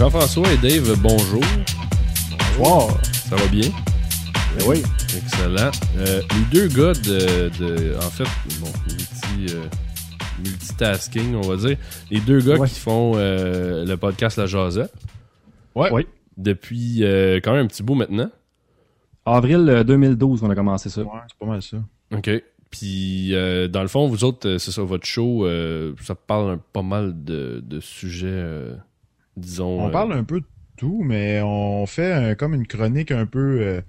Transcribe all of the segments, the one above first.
Jean-François et Dave, bonjour. Bonjour. Ça va bien? Ben oui. Excellent. Euh, les deux gars de, de en fait, bon, multi, euh, multitasking, on va dire. Les deux gars Ouais. qui font euh, le podcast La Jazette Ouais. Oui. depuis euh, quand même un petit bout maintenant. Avril euh, 2012 qu'on a commencé ça. Ouais, c'est pas mal ça. OK. Puis, euh, dans le fond, vous autres, c'est ça, votre show, euh, ça parle un- pas mal de, de sujets, euh, disons... On euh, parle un peu de tout, mais on fait un- comme une chronique un peu euh,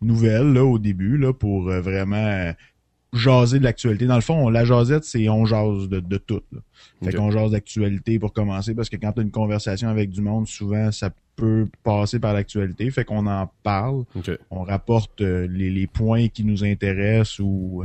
nouvelle là, au début là, pour euh, vraiment euh, jaser de l'actualité. Dans le fond, la jasette, c'est on jase de, de tout. Là. Fait qu'on jase d'actualité pour commencer, parce que quand tu as une conversation avec du monde, souvent ça peut passer par l'actualité. Fait qu'on en parle, on rapporte euh, les, les points qui nous intéressent ou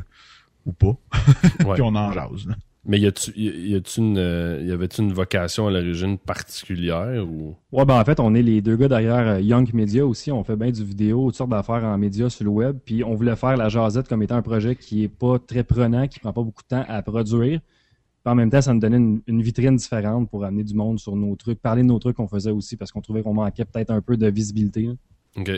ou pas, Ouais. puis on en jase. là. Mais y a-tu y a-tu une, euh, y avait-tu une vocation à l'origine particulière ou... Ouais, ben en fait, on est les deux gars derrière euh, Young Media aussi. On fait bien du vidéo, toutes sortes d'affaires en médias sur le web. Puis on voulait faire la Jazette comme étant un projet qui est pas très prenant, qui prend pas beaucoup de temps à produire. Puis en même temps, ça nous donnait une, une vitrine différente pour amener du monde sur nos trucs, parler de nos trucs qu'on faisait aussi, parce qu'on trouvait qu'on manquait peut-être un peu de visibilité. là. OK.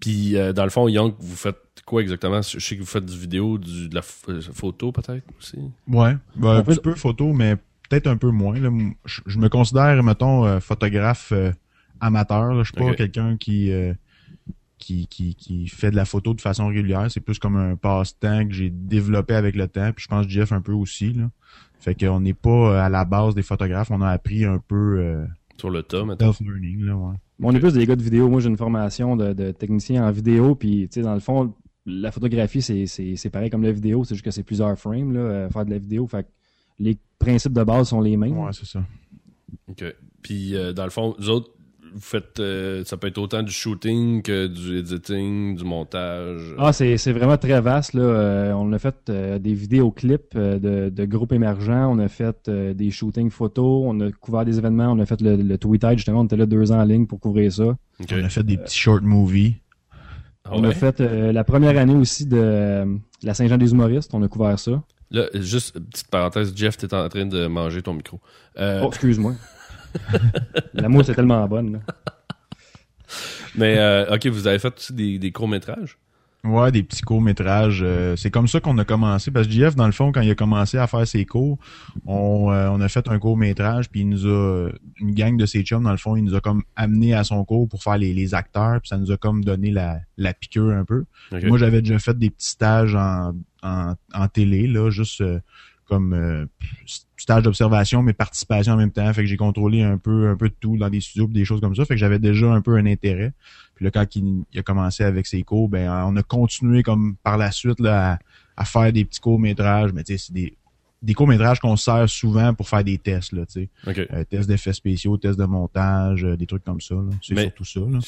Puis, euh, dans le fond, Young, vous faites quoi exactement? Je sais que vous faites du vidéo, du, de la euh, photo peut-être aussi. Ouais, ben, un peut- petit peu photo, mais peut-être un peu moins. là. Je, je me considère, mettons, euh, photographe euh, amateur. là. Je suis pas quelqu'un qui, euh, qui, qui, qui fait de la photo de façon régulière. C'est plus comme un passe-temps que j'ai développé avec le temps. Puis je pense que Jeff un peu aussi. Là. Fait qu'on n'est pas à la base des photographes. On a appris un peu euh, Sur le tas, maintenant. self-learning. Là, ouais. On est plus des gars de vidéo. Moi, j'ai une formation de, de technicien en vidéo. Puis, tu sais, dans le fond, la photographie, c'est, c'est, c'est pareil comme la vidéo. C'est juste que c'est plusieurs frames, là, euh, faire de la vidéo. Fait que les principes de base sont les mêmes. Ouais, c'est ça. OK. Puis, euh, dans le fond, vous autres, vous faites... euh, ça peut être autant du shooting que du editing, du montage. Ah, c'est, c'est vraiment très vaste. Là. Euh, on a fait euh, des vidéoclips euh, de, de groupes émergents. On a fait euh, des shootings photos. On a couvert des événements. On a fait le, le Tweetide, justement. On était là deux ans en ligne pour couvrir ça. On a fait des petits short movies. Ah On ouais? a fait euh, la première année aussi de euh, la Saint-Jean des humoristes. On a couvert ça. Là, juste, petite parenthèse, Jeff, t'es en train de manger ton micro. Euh, Oh, excuse-moi. la mousse est tellement bonne. là. Mais, euh, OK, vous avez fait aussi des, des courts-métrages? Ouais, des petits courts-métrages. euh, c'est comme ça qu'on a commencé. Parce que JF, dans le fond, quand il a commencé à faire ses cours, on, euh, on a fait un court-métrage, puis il nous a. Une gang de ses chums, dans le fond, il nous a comme amené à son cours pour faire les, les acteurs, puis ça nous a comme donné la, la piqûre un peu. Moi, j'avais déjà fait des petits stages en, en, en télé, là, juste euh, comme euh, stage d'observation, mais participation en même temps. Fait que j'ai contrôlé un peu, un peu de tout dans des studios, des choses comme ça. Fait que j'avais déjà un peu un intérêt. Puis là, quand il, il a commencé avec ses cours, ben on a continué comme par la suite là, à, à faire des petits courts-métrages. Mais tu sais, c'est des, des courts-métrages qu'on sert souvent pour faire des tests, là, tu sais. OK. Euh, tests d'effets spéciaux, tests de montage, euh, des trucs comme ça. là. C'est Mais- surtout ça. Là.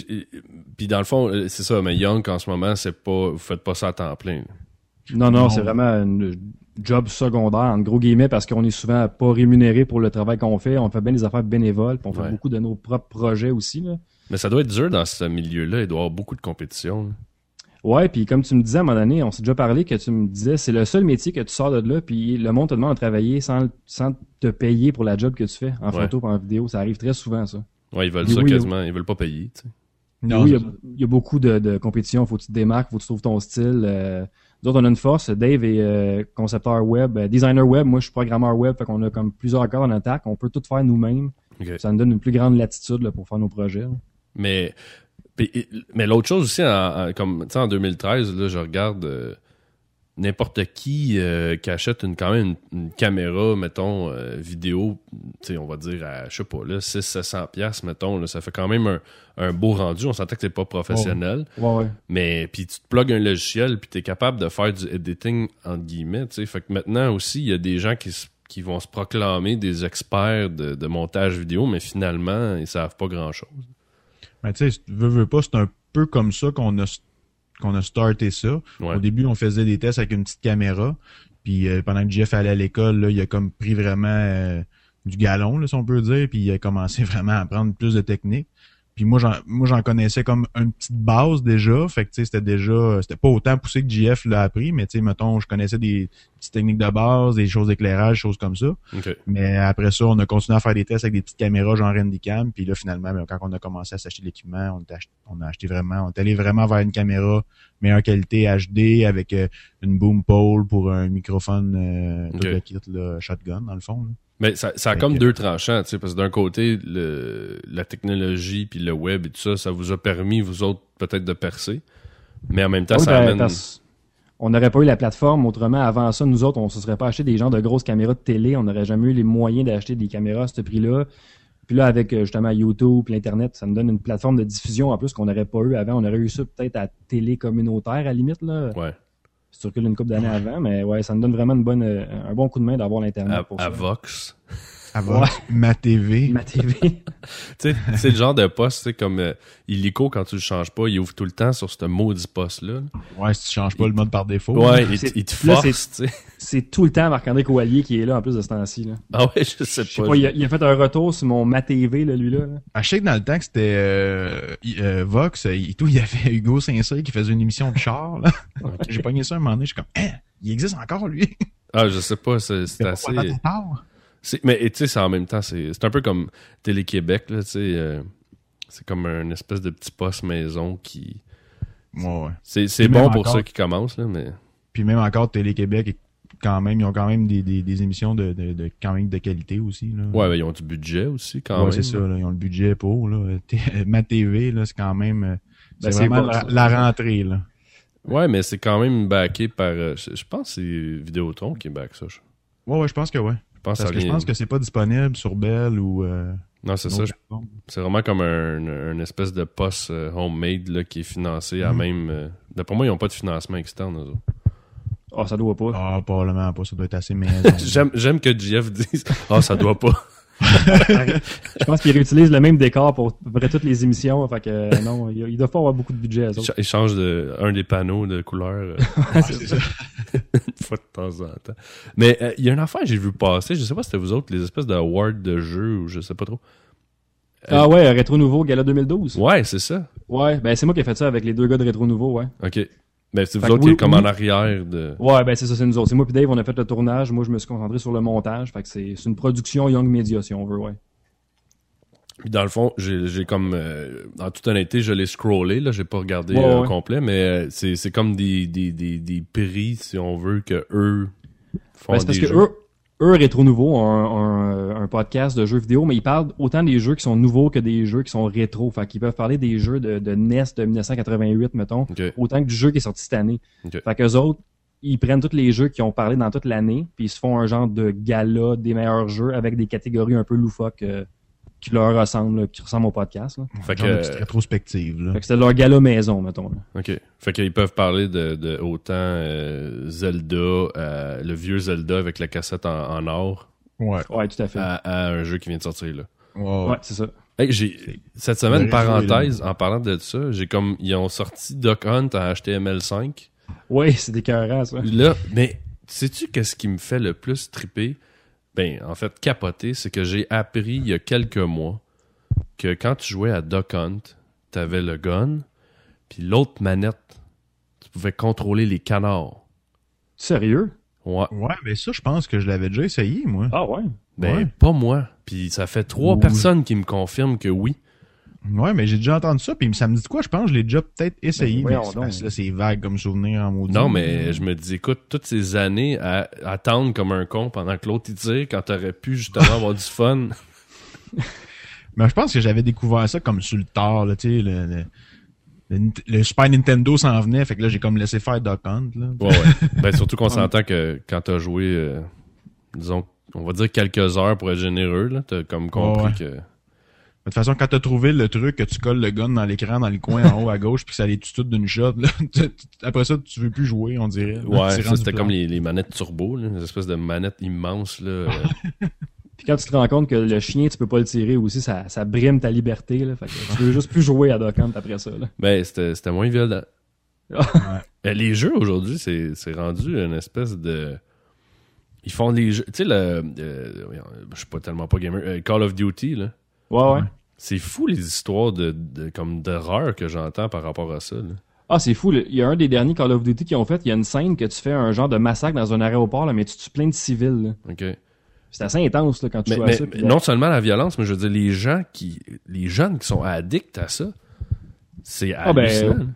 Puis, dans le fond, euh, c'est ça, mais Young, en ce moment, c'est pas... Vous faites pas ça à temps plein. là. Non, non, Non. c'est vraiment un job secondaire, en gros guillemets, parce qu'on est souvent pas rémunéré pour le travail qu'on fait. On fait bien des affaires bénévoles, puis on fait Ouais. beaucoup de nos propres projets aussi. Là. Mais ça doit être dur dans ce milieu-là. Il doit y avoir beaucoup de compétition. là. Ouais, puis comme tu me disais à un moment donné, on s'est déjà parlé que tu me disais, c'est le seul métier que tu sors de là, puis le monde te demande de travailler sans, sans te payer pour la job que tu fais, en Ouais. photo ou en vidéo. Ça arrive très souvent, ça. Ouais, ils veulent ça oui, quasiment. Ils veulent pas payer, tu sais. Non, oui, il y, a, c'est ça. il y a beaucoup de, de compétition. Faut que tu te démarques, faut que tu trouves ton style. Euh, nous autres, on a une force. Dave est euh, concepteur web, euh, designer web. Moi, je suis programmeur web. Fait qu'on a comme plusieurs corps en attaque. On peut tout faire nous-mêmes. Ça nous donne une plus grande latitude là, pour faire nos projets. là. Mais, mais l'autre chose aussi, en, en- comme tu sais, en 2013, là, je regarde euh, n'importe qui euh, qui achète une, quand même une, une caméra, mettons, euh, vidéo, on va dire à, je sais pas, là, 600-700 piastres, mettons, là, ça fait quand même un, un beau rendu. On s'entend que c'est pas professionnel, Ouais, ouais. mais puis tu te plugues un logiciel, puis tu es capable de faire du editing, entre guillemets, tu sais. Fait que maintenant aussi, il y a des gens qui qui vont se proclamer des experts de, de montage vidéo, mais finalement, ils savent pas grand-chose. Mais tu sais, veux, veux pas, c'est un peu comme ça qu'on a qu'on a starté ça. Ouais. Au début, on faisait des tests avec une petite caméra. Puis euh, pendant que Jeff allait à l'école, il a comme pris vraiment euh, du galon, là, si on peut dire, puis il a commencé vraiment à apprendre plus de techniques. Puis moi, j'en, moi, j'en connaissais comme une petite base déjà. Fait que, tu sais, c'était déjà, c'était pas autant poussé que JF l'a appris, mais tu sais, mettons, je connaissais des petites techniques de base, des choses d'éclairage, choses comme ça. OK. Mais après ça, on a continué à faire des tests avec des petites caméras genre Handycam. Puis là, finalement, ben, quand on a commencé à s'acheter de l'équipement, on, ach- on a acheté vraiment, on est allé vraiment vers une caméra meilleure qualité HD avec euh, une boom pole pour un microphone, euh, tout le kit, là, shotgun, dans le fond. là. Mais ça, ça a comme deux tranchants, tu sais, parce que d'un côté, le, la technologie puis le web et tout ça, ça vous a permis, vous autres, peut-être de percer. Mais en même temps, Oui, ça ben, amène... On n'aurait pas eu la plateforme autrement. Avant ça, nous autres, on ne se serait pas acheté des gens de grosses caméras de télé. On n'aurait jamais eu les moyens d'acheter des caméras à ce prix-là. Puis là, avec euh, justement YouTube et l'Internet, ça nous donne une plateforme de diffusion en plus qu'on n'aurait pas eu avant. On aurait eu ça peut-être à télé communautaire à la limite, là. Ouais. Tu recules une couple d'années avant. Mais ouais, ça nous donne vraiment une bonne, euh, un bon coup de main d'avoir l'Internet À, pour à ça. Vox. Avoir ma TV. Ma TV. tu sais, c'est le genre de poste, tu sais, comme euh, illico, quand tu le changes pas, il ouvre tout le temps sur ce maudit poste-là. Ouais, si tu changes pas le mode par défaut. Ouais, il, C'est- te- il te là, force, tu sais. C'est tout le temps Marc-André Coallier qui est là en plus de ce temps-ci. Ah ouais, je sais Je sais pas. pas, il, a, il a fait un retour sur mon Ma TV, là, lui-là. là. Ah, je sais que dans le temps que c'était euh, euh, Vox, euh, et tout, il y avait Hugo Saint-Cyr qui faisait une émission de char. là. J'ai pogné ça un moment donné, je suis comme, hein, il existe encore lui? Ah, je sais pas, c'est c'est C'est assez... pas c'est- Mais tu sais, c'est en même temps, c'est c'est un peu comme Télé-Québec, là, tu sais. euh, c'est comme un espèce de petit poste maison qui... Ouais, ouais. C'est bon pour encore- ceux qui commencent, là, mais... Puis même encore Télé-Québec, quand même, ils ont quand même des, des, des émissions de, de, de- quand même de qualité aussi. Là. Ouais, ben, ils ont du budget aussi, quand Ouais, même. c'est ça, là, ils ont le budget pour. Là. T- Ma TV, là, c'est quand même. euh, C'est Ben, c'est vraiment bon, la, rentrée, là. Ouais, mais c'est quand même backé par... euh, je, je pense que c'est Vidéotron qui back ça. Je, Ouais, ouais, je pense que ouais. Je pense Parce que je pense que c'est pas disponible sur Bell ou. Euh, Non, c'est ça. je-. C'est vraiment comme un, un espèce de poste euh, homemade là, qui est financé à Mhm. même... euh, D'après moi, ils n'ont pas de financement externe, eux autres. Ah, ça doit pas. Ah, probablement pas, ça doit être assez maison. J'aime j'aime que JF dise « Ah, ça doit pas. Je pense qu'ils réutilisent le même décor pour à peu près toutes les émissions. Fait que euh, non, ils ils doivent pas avoir beaucoup de budget, eux » Il autres. cha- Il change de, un des panneaux de couleur euh, c'est ça. une fois de temps en temps. Mais euh, il y a une affaire que j'ai vu passer, je sais pas si c'était vous autres, les espèces de awards de jeux ou je sais pas trop. Ah ouais, Rétro Nouveau, Gala 2012. Ouais, c'est ça. Ouais, ben c'est moi qui ai fait ça avec les deux gars de Rétro Nouveau, ouais. OK. Ben, c'est vous autres qui oui, comme oui. en arrière de... Ouais, ben c'est ça, c'est nous autres. C'est moi puis Dave, on a fait le tournage. Moi, je me suis concentré sur le montage. Fait que c'est c'est une production Young Media, si on veut, ouais. Puis dans le fond, j'ai j'ai comme... euh, en toute honnêteté, je l'ai scrollé, là, j'ai pas regardé Ouais, euh, ouais. complet, mais euh, c'est c'est comme des, des, des, des prix, si on veut, que eux font Ben, c'est parce des que jeux. eux, eux, Rétro Nouveau, ont un, un, un podcast de jeux vidéo, mais ils parlent autant des jeux qui sont nouveaux que des jeux qui sont rétro. Fait qu'ils peuvent parler des jeux de, de NES de 1988, mettons, autant que du jeu qui est sorti cette année. Fait qu'eux autres, ils prennent tous les jeux qui ont parlé dans toute l'année, puis ils se font un genre de gala des meilleurs jeux avec des catégories un peu loufoques euh, qui leur ressemblent, là, qui ressemblent au podcast. Là. Fait que- petite rétrospective, là. Fait que c'était leur gala maison, mettons. Là. OK. Fait qu'ils peuvent parler de, de autant euh, Zelda, euh, le vieux Zelda avec la cassette en, en or, Ouais. Ouais, tout à fait. à, à un jeu qui vient de sortir, là. Ouais, ouais, c'est ça. Hey, j'ai cette semaine parenthèse en parlant de ça, j'ai comme ils ont sorti Duck Hunt en HTML5. Ouais, c'est écœurant, ça. Là, mais sais-tu qu'est-ce qui me fait le plus triper? Ben, en fait, capoter, c'est que j'ai appris il y a quelques mois que quand tu jouais à Duck Hunt, t'avais le gun, puis l'autre manette, tu pouvais contrôler les canards. Sérieux? Ouais. Ouais, mais ça, je pense que je l'avais déjà essayé, moi. Ah ouais? Ben, Ouais. pas moi. Puis ça fait trois Ouh. personnes qui me confirment que oui. Ouais, mais j'ai déjà entendu ça, puis ça me dit de quoi, je pense, que je l'ai déjà peut-être essayé, Ben, mais parce là, c'est vague comme souvenir en maudit. Non, mais je me dis, écoute, toutes ces années à attendre comme un con pendant que l'autre il tire, quand t'aurais pu justement avoir du fun. Mais je pense que j'avais découvert ça comme sur le tard, là, tu sais, le, le, le Nint- le Super Nintendo s'en venait, fait que là, j'ai comme laissé faire Duck Hunt, là. Ouais, ouais. Ben, surtout qu'on s'entend que quand t'as joué, euh, disons, on va dire quelques heures pour être généreux, là, t'as comme compris Ouais, que. De toute façon, quand t'as trouvé le truc que tu colles le gun dans l'écran, dans le coin en haut à gauche, puis que ça les tue tout d'une shot, là, après ça, tu veux plus jouer, on dirait. Ouais, ça c'était comme les, les manettes turbo, là, une espèce de manette immense, là. euh, Puis quand tu te rends compte que le chien, tu peux pas le tirer aussi, ça, ça brime ta liberté. Là, fait que tu veux juste plus jouer à Duck Hunt après ça. Là. ben, c'était c'était moins violent. Ouais. Euh, Les jeux aujourd'hui, c'est c'est rendu une espèce de. Ils font les jeux. Tu sais, le. euh, je suis pas tellement pas gamer. euh, Call of Duty, là. Ouais, ouais. C'est fou les histoires de, de comme d'horreur que j'entends par rapport à ça. là. Ah, c'est fou. là. Il y a un des derniers Call of Duty qui ont fait. Il y a une scène que tu fais un genre de massacre dans un aéroport, là, mais tu tues plein de civils. là. OK. C'est assez intense là, quand tu Mais, joues à mais- ça. mais non seulement la violence, mais je veux dire, les gens qui. Les jeunes qui sont addicts à ça, c'est Ah, ben, hallucinant.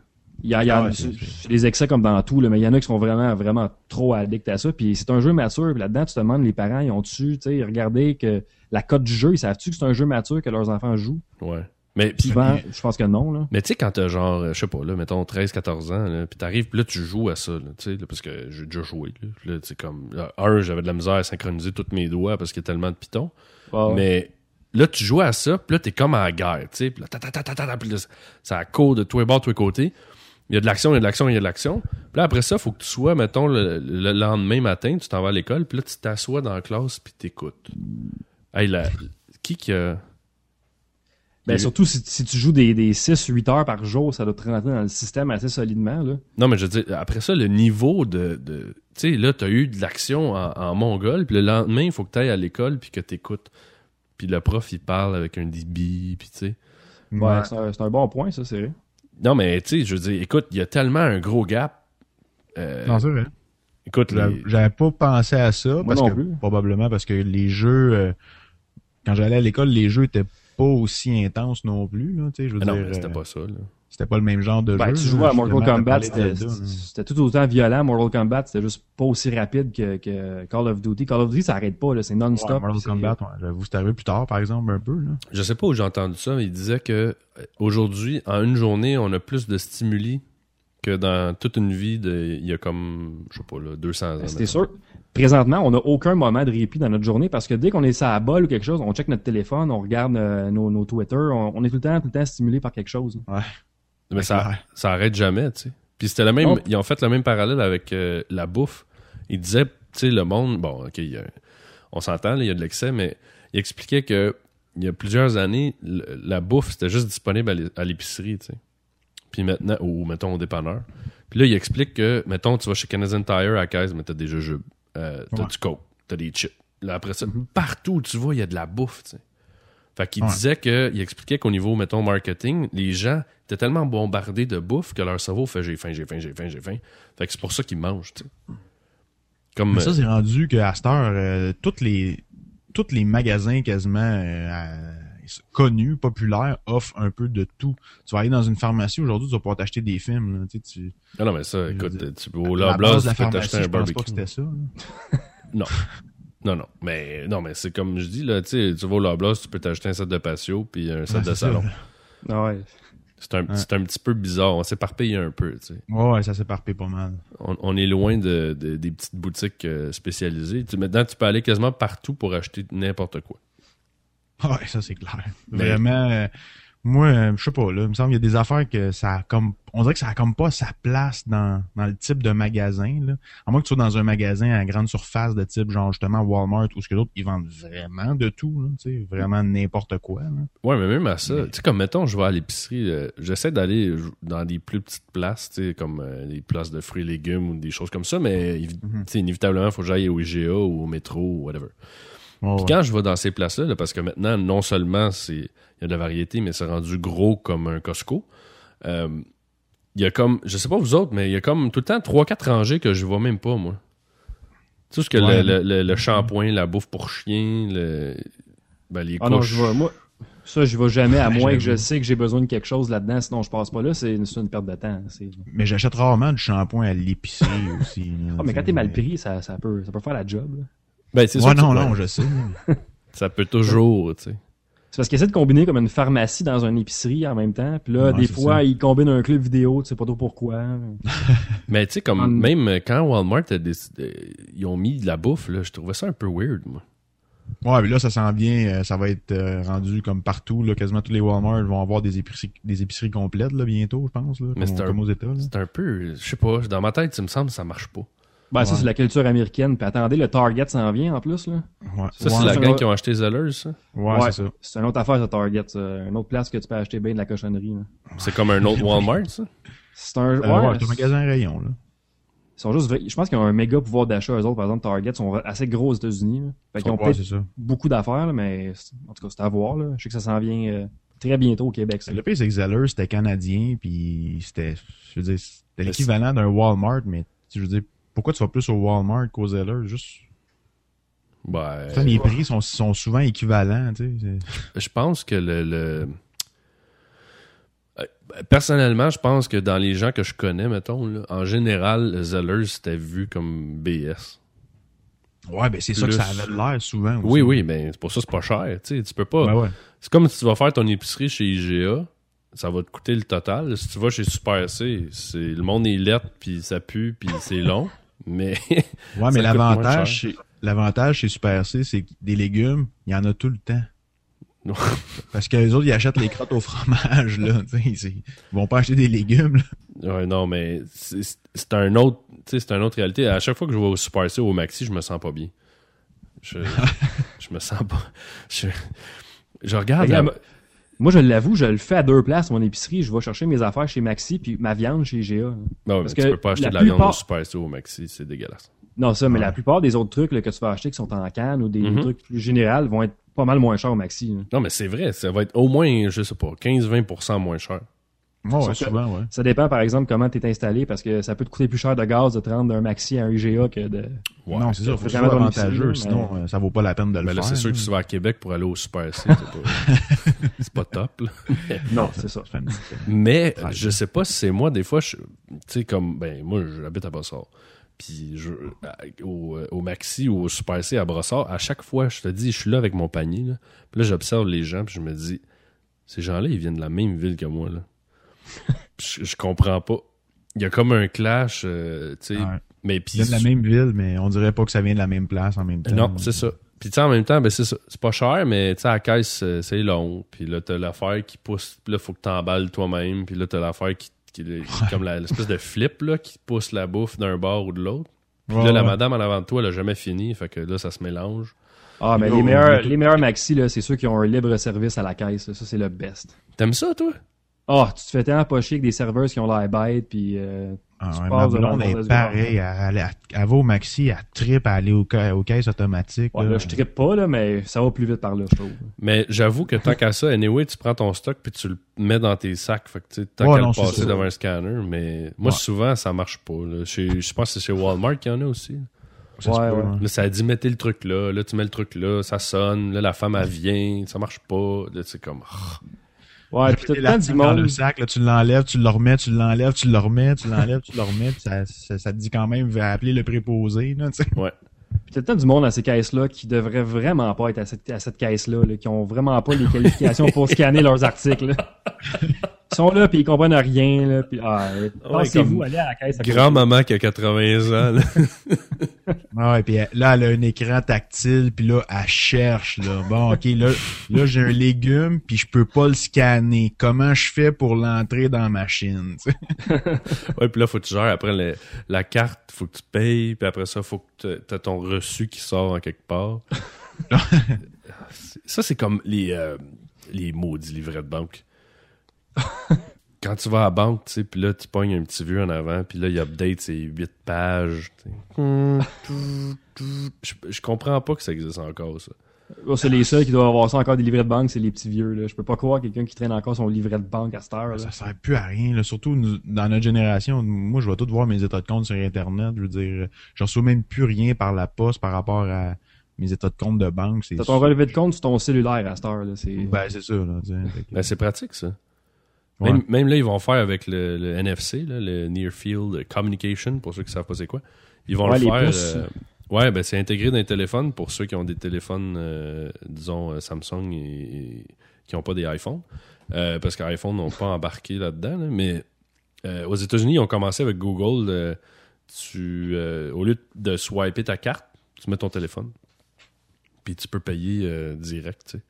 Il y a, il y a- Ah des excès comme dans tout, là, mais il y en a qui sont vraiment, vraiment trop addicts à ça. Puis c'est un jeu mature. Puis là-dedans, tu te demandes, les parents, ils ont-tu, tu sais, regardé que la cote du jeu, ils savent-tu que c'est un jeu mature que leurs enfants jouent? Ouais. Mais, puis- Souvent, je pense que non, là. mais tu sais, quand t'as genre, euh, je sais pas, là, mettons 13-14 ans, là, puis t'arrives, puis là, tu joues à ça, là, tu sais, parce que j'ai déjà joué. Là, c'est comme. là, un, j'avais de la misère à synchroniser tous mes doigts parce qu'il y a tellement de pitons. Ah, Mais là, tu joues à ça, puis là, t'es comme en guerre, tu sais. Puis là, ta, ta, ta, ta, ta, ta, puis là, ça court de tous les bords, de tous les côtés. Il y a de l'action, il y a de l'action, il y a de l'action. Puis là, après ça, faut que tu sois, mettons, le, le lendemain matin, tu t'en vas à l'école, puis là, tu t'assois dans la classe, puis t'écoutes. Hey, là, qui qui a... Ben, surtout si, si tu joues des, des 6-8 heures par jour, ça doit te rentrer dans le système assez solidement, là. Non, mais je veux dire, après ça, le niveau de... de tu sais, là, t'as eu de l'action en, en mongol, puis le lendemain, il faut que t'ailles à l'école, puis que t'écoutes. Puis le prof, il parle avec un débit, puis tu sais... Ouais, c'est un, c'est un bon point, ça, c'est vrai. Non, mais tu sais, je veux dire, écoute, il y a tellement un gros gap. Euh, Non, c'est vrai. écoute, J'avais les- j'avais pas pensé à ça. parce non que, plus. Probablement parce que les jeux, euh, quand j'allais à l'école, les jeux étaient pas aussi intenses non plus. Là, tu sais, je veux Ah non, dire, c'était euh, pas ça. Là. c'était pas le même genre de Ben, jeu. tu jouais à Mortal Kombat, c'était tout autant violent. Mortal Kombat, c'était juste pas aussi rapide que, que Call of Duty. Call of Duty, ça arrête pas, là, c'est Ouais, non-stop. Mortal c'est- Kombat, ouais, j'avoue, c'est arrivé plus tard, par exemple, un peu. Là. Je sais pas où j'ai entendu ça, mais il disait que euh, aujourd'hui, en une journée, on a plus de stimuli que dans toute une vie de, il y a comme, je sais pas, là, 200 ans. Ben, C'était sûr. Présentement, on n'a aucun moment de répit dans notre journée parce que dès qu'on est ça à bol ou quelque chose, on check notre téléphone, on regarde euh, nos, nos Twitter, on, on est tout le temps, tout le temps stimulé par quelque chose. Mais ça, ça arrête jamais, tu sais. Puis c'était le même, ils ont fait le même parallèle avec euh, la bouffe. Ils disaient, tu sais, le monde, bon, ok, il y a- on s'entend, là, il y a de l'excès, mais il expliquait que il y a plusieurs années, le- la bouffe, c'était juste disponible à l'é- à l'épicerie, tu sais. Puis maintenant, ou mettons au dépanneur. Puis là, il explique que, mettons, tu vas chez Canadian Tire à la caisse, mais t'as des jujubes, euh, t'as Ouais. du coke, t'as des chips. Là, après ça, Mhm. partout où tu vas, il y a de la bouffe, tu sais. Fait qu'il Ouais. disait que, il expliquait qu'au niveau, mettons, marketing, les gens étaient tellement bombardés de bouffe que leur cerveau fait j'ai faim, j'ai faim, j'ai faim, j'ai faim. Fait que c'est pour ça qu'ils mangent. Comme, Mais ça, euh, c'est rendu qu'à cette heure, euh, toutes les, tous les magasins quasiment euh, connus, populaires, offrent un peu de tout. Tu vas aller dans une pharmacie aujourd'hui, tu vas pouvoir t'acheter des films. Là, tu sais, tu, ah non, mais ça, écoute, dire, tu peux au la Loblaws, tu peux pharmacie, t'acheter un je pense pas barbecue. que c'était ça. là. Non, non, mais non, mais c'est comme je dis là, tu sais, tu vas au Loblaws, tu peux t'acheter un set de patio puis un set Ouais, de salon. Ah ouais. C'est un, Ouais. un petit peu bizarre, on s'éparpille un peu, tu sais. Ouais, ouais, ça s'éparpille pas mal. On, on est loin de, de- des petites boutiques euh, spécialisées. Tu, maintenant, tu peux aller quasiment partout pour acheter n'importe quoi. Ouais, ça c'est clair. Vraiment, euh, moi, euh, je sais pas, là, il me semble qu'il y a des affaires que ça a comme, on dirait que ça a comme pas sa place dans, dans le type de magasin, là. À moins que tu sois dans un magasin à grande surface de type, genre, justement, Walmart ou ce que d'autres, ils vendent vraiment de tout, là, tu sais, vraiment n'importe quoi, là. Ouais, mais même à ça, Mais- tu sais, comme mettons, je vais à l'épicerie, euh, j'essaie d'aller dans des plus petites places, tu sais, comme euh, des places de fruits et légumes ou des choses comme ça, mais tu sais, inévitablement, il faut que j'aille au IGA ou au métro ou whatever. Ouais, Puis quand je vais dans ces places-là, là, parce que maintenant, non seulement c'est il y a de la variété, mais c'est rendu gros comme un Costco. euh, Il y a comme, je sais pas vous autres, mais il y a comme tout le temps 3-4 rangées que je vois même pas, moi. Tu sais, ce que Ouais. le, le, le- le shampoing, la bouffe pour chien, le, ben, les Ah non, je vais, moi, ça, je vais jamais, à Ouais, moins que je sais que j'ai besoin de quelque chose là-dedans, sinon je passe pas là, c'est une perte de temps. Mais j'achète rarement du shampoing à l'épicerie aussi. là, Ah, mais quand tu t'es mal pris, ça, ça, peut, ça peut faire la job. là. Ben, c'est Ouais, non, non, je sais. Ça peut toujours, tu sais. C'est parce qu'ils essaient de combiner comme une pharmacie dans une épicerie en même temps. Puis là, Ouais, des fois, ça. ils combinent un club vidéo, tu sais pas trop pourquoi. Mais tu sais, comme En- même quand Walmart a décidé- ils ont mis de la bouffe, là, je trouvais ça un peu weird, moi. Ouais, mais là, ça sent bien, euh, ça va être euh, rendu comme partout, là, quasiment tous les Walmart vont avoir des épiceries, des épiceries complètes, là, bientôt, je pense, là, Mais comme, c'est un- comme aux États. C'est un peu, je sais pas, dans ma tête, ça me semble que ça marche pas. Ben, ça, c'est la culture américaine. Puis attendez, le Target s'en vient en plus. là. Ouais, Ça, c'est Ouais, la gang qui ont acheté Zellers, ça? ouais, c'est ça. C'est une autre affaire, ce Target. ça. Une autre place que tu peux acheter bien de la cochonnerie. là. C'est comme un autre Walmart, ça? C'est un. Euh, ouais, ouais, c'est un magasin rayon, là. Ils sont juste. Je pense qu'ils ont un méga pouvoir d'achat, eux autres. Par exemple, Target sont assez gros aux États-Unis. là. Fait qu'ils ont Ouais, peut-être c'est ça. beaucoup d'affaires, là, mais en tout cas, c'est à voir. Là. Je sais que ça s'en vient. euh, très bientôt au Québec. Ça. Le pire, c'est que Zeller, c'était canadien, puis c'était, je veux dire, c'était l'équivalent d'un Walmart, mais je veux dire, pourquoi tu vas plus au Walmart qu'au Zeller? Juste. Enfin, les prix sont, sont souvent équivalents, tu sais. Je pense que le, le- Euh, Personnellement, je pense que dans les gens que je connais, mettons, là, en général, le Zellers c'était vu comme BS. Ouais, ben c'est ça que ça avait l'air souvent. Aussi. Oui, oui, mais c'est pour ça que c'est pas cher. Tu sais, tu peux pas. Ouais. C'est comme si tu vas faire ton épicerie chez IGA, ça va te coûter le total. Si tu vas chez Super C, c'est le monde est lettre, puis ça pue, puis c'est long. Mais Ouais, mais l'avantage, l'avantage chez Super C, c'est que des légumes, il y en a tout le temps. Parce que les autres, ils achètent les crottes au fromage, là. Ils vont pas acheter des légumes, là. Ouais, non, mais c'est un autre, c'est une autre réalité. À chaque fois que je vais au Super C ou au Maxi, je me sens pas bien. Je, je me sens pas. Je, je regarde. la- Regarde, Moi, je l'avoue, je le fais à deux places, mon épicerie. Je vais chercher mes affaires chez Maxi, puis ma viande chez GA. Non, mais parce tu que peux pas acheter de la viande au Super au Maxi, c'est dégueulasse. Non, ça, mais Ouais. la plupart des autres trucs là, que tu vas acheter qui sont en canne ou des Mhm. trucs plus généraux vont être pas mal moins chers au Maxi. là. Non, mais c'est vrai, ça va être au moins, je sais pas, 15-20% moins cher. Ouais, souvent, ouais. Ça dépend, par exemple, comment tu es installé, parce que ça peut te coûter plus cher de gaz de te rendre d'un Maxi à un IGA que de... Ouais. non, c'est ça, faut ton avantageux, sinon euh, ça vaut pas la peine de le Mais là, faire. c'est sûr que tu vas à Québec pour aller au Super C, c'est pas, c'est pas top. là. Non, c'est ça. Mais Ouais. je sais pas si c'est moi, des fois, je- tu sais, comme, ben, moi, j'habite à Brossard. Puis je, au Maxi ou au Super C à Brossard, à chaque fois, je te dis, je suis là avec mon panier, là. Puis là, j'observe les gens, puis je me dis, ces gens-là, ils viennent de la même ville que moi, là. Je, je comprends pas. Il y a comme un clash, euh, tu sais. Ouais. Mais puis. de la même ville, mais on dirait pas que ça vient de la même place en même temps. Non, c'est ça. Puis tu sais, en même temps, ben c'est ça. C'est pas cher, mais tu sais, à la caisse, euh, c'est long. Puis là, t'as l'affaire qui pousse. Puis là, faut que t'emballes toi-même. Puis là, t'as l'affaire qui, qui, qui- comme l'espèce de flip, là, qui pousse la bouffe d'un bord ou de l'autre. Puis Ouais, là, la ouais. madame en avant de toi, elle a jamais fini. Fait que là, ça se mélange. Ah, mais les meilleurs, les meilleurs Maxi, là, c'est ceux qui ont un libre service à la caisse. Ça, c'est le best. T'aimes ça, toi? Ah, tu te fais tellement pas chier avec des serveurs qui ont l'air bêtes, puis euh, Ah, Tu ouais, passes ma blonde est pareil. Elle, elle, elle va au maxi, elle tripe à aller au aux caisses automatiques. ouais, là. là, je trippe pas, là, mais ça va plus vite par là, je trouve. Mais j'avoue que tant qu'à ça, anyway, tu prends ton stock puis tu le mets dans tes sacs. Fait que tu sais, tant Ouais, qu'à le passer devant un scanner. Mais moi, Ouais. souvent, ça marche pas. Là. Chez- je pense que c'est chez Walmart qu'il y en a aussi. Ça Ouais, ouais. hein. Là, ça a dit mettez le truc là. Là, tu mets le truc là, ça sonne. Là, la femme, elle vient. Ça marche pas. Là, c'est comme. Ouais, Tu puis t'as temps du dans monde. le sac, là, tu l'enlèves, tu le remets, tu l'enlèves, tu le remets, tu l'enlèves, tu le remets, puis ça, ça, ça te dit quand même, va appeler le préposé, là, tu sais. Ouais. Puis t'as temps du monde à ces caisses-là qui devrait vraiment pas être à cette, à cette caisse-là, là, qui ont vraiment pas les qualifications pour scanner leurs articles. Ils sont là, puis ils comprennent rien. Là, puis, ah, pensez-vous, allez à la caisse. à côté. Grand-maman qui a 80 ans. là. Ah Ouais, puis elle- là, elle a un écran tactile, puis là, elle cherche, là. Bon, OK, là, là j'ai un légume, puis je peux pas le scanner. Comment je fais pour l'entrer dans la machine, tu sais? ouais, puis là, faut que tu gères après le- la carte, faut que tu payes, puis après ça, faut que tu as ton reçu qui sort en quelque part. ça, c'est comme les, euh, les maudits livrets de banque. Quand tu vas à la banque, tu sais, puis là, tu pognes un petit vieux en avant, puis là, il update ses 8 pages. Je, je comprends pas que ça existe encore, ça. Oh, c'est les seuls qui doivent avoir ça encore des livrets de banque, c'est les petits vieux. Là. Je peux pas croire quelqu'un qui traîne encore son livret de banque à cette heure. Là. Ça sert plus à rien, là. Surtout nous- dans notre génération. Moi, je vais tout voir mes états de compte sur Internet. Je veux dire, je reçois même plus rien par la poste par rapport à mes états de compte de banque. C'est T'as ton relevé de compte sur ton cellulaire à cette heure. Là. C'est... Ben, c'est ça, là. Ben, c'est pratique, ça. Ouais. Même, même là, ils vont faire avec le, le NFC, là, le Near Field Communication, pour ceux qui savent pas c'est quoi. Ils vont Ouais, le faire. euh, ouais, ben c'est intégré dans les téléphones pour ceux qui ont des téléphones, euh, disons, euh, Samsung et, et qui n'ont pas des iPhones. Euh, parce qu'iPhone n'ont pas embarqué là-dedans. là, mais euh, aux États-Unis, ils ont commencé avec Google. tu, au lieu de swiper ta carte, tu mets ton téléphone. Puis tu peux payer direct, tu sais.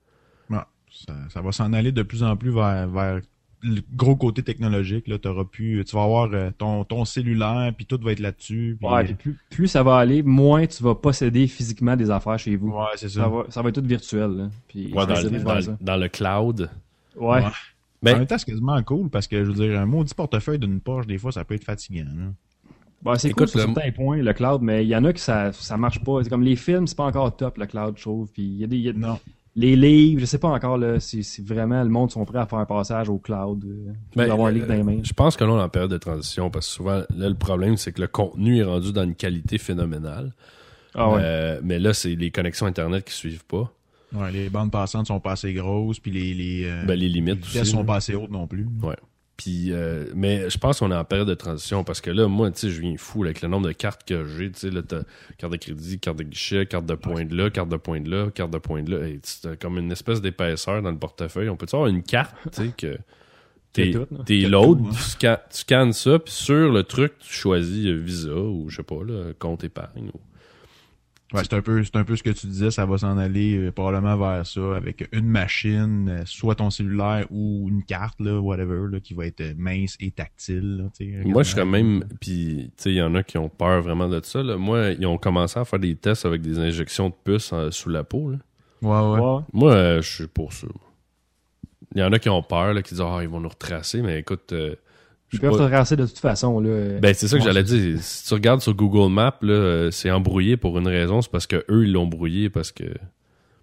Ouais, ça, ça va s'en aller de plus en plus vers, vers le gros côté technologique. Là, t'auras pu, tu vas avoir euh, ton, ton cellulaire, puis tout va être là-dessus. puis- Ouais, puis plus, plus ça va aller, moins tu vas posséder physiquement des affaires chez vous. Ouais, c'est ça. Ça va, ça va être tout virtuel. Là. Puis Ouais, ça dans, le, dans vers le- ça. dans le cloud. Ouais. Ouais. En même temps, c'est quasiment cool parce que, je veux dire, un maudit portefeuille d'une poche, des fois, ça peut être fatigant. là. Bon, c'est cool sur le- certains points, le cloud, mais il y en a que ça, ça marche pas. C'est comme les films, c'est pas encore top, le cloud, je trouve. Puis il y a des, il y a- Non. Les livres, je sais pas encore là, si, si vraiment le monde sont prêts à faire un passage au cloud, euh, Ben, d'avoir un euh, livre dans les mains. Je pense que là, on est en période de transition parce que souvent, là, le problème, c'est que le contenu est rendu dans une qualité phénoménale. Ah ouais. Euh, mais là, c'est les connexions Internet qui suivent pas. Ouais, les bandes passantes sont pas assez grosses, puis les, les, euh, Ben, les limites aussi, sont là. pas assez hautes non plus. Puis, euh, mais je pense qu'on est en période de transition parce que là, moi, tu sais, je viens fou avec le nombre de cartes que j'ai. Tu sais, là, t'as carte de crédit, carte de guichet, carte de pointe là, carte de pointe là, carte de pointe là. Et c'est comme une espèce d'épaisseur dans le portefeuille. On peut avoir une carte, tu sais, que t'es là. hein. tu, sca- tu scannes ça, puis sur le truc, tu choisis Visa ou je sais pas, là, compte épargne. ou- Ouais, c'est un peu, c'est un peu ce que tu disais, ça va s'en aller euh, probablement vers ça, avec une machine, euh, soit ton cellulaire ou une carte, là, whatever, là, qui va être euh, mince et tactile. Là, Moi, je serais même. Puis, tu sais, il y en a qui ont peur vraiment de ça. Là. Moi, ils ont commencé à faire des tests avec des injections de puces euh, sous la peau. Là. Ouais, ouais. Ouais. Moi, euh, je suis pour ça. Il y en a qui ont peur, là, qui disent Ah, ils vont nous retracer, mais écoute. Je Ils sais peuvent pas. te tracer de toute façon là. Ben, c'est ça que j'allais dire. Si tu regardes sur Google Maps, là, euh, c'est embrouillé pour une raison, c'est parce que eux ils l'ont brouillé parce que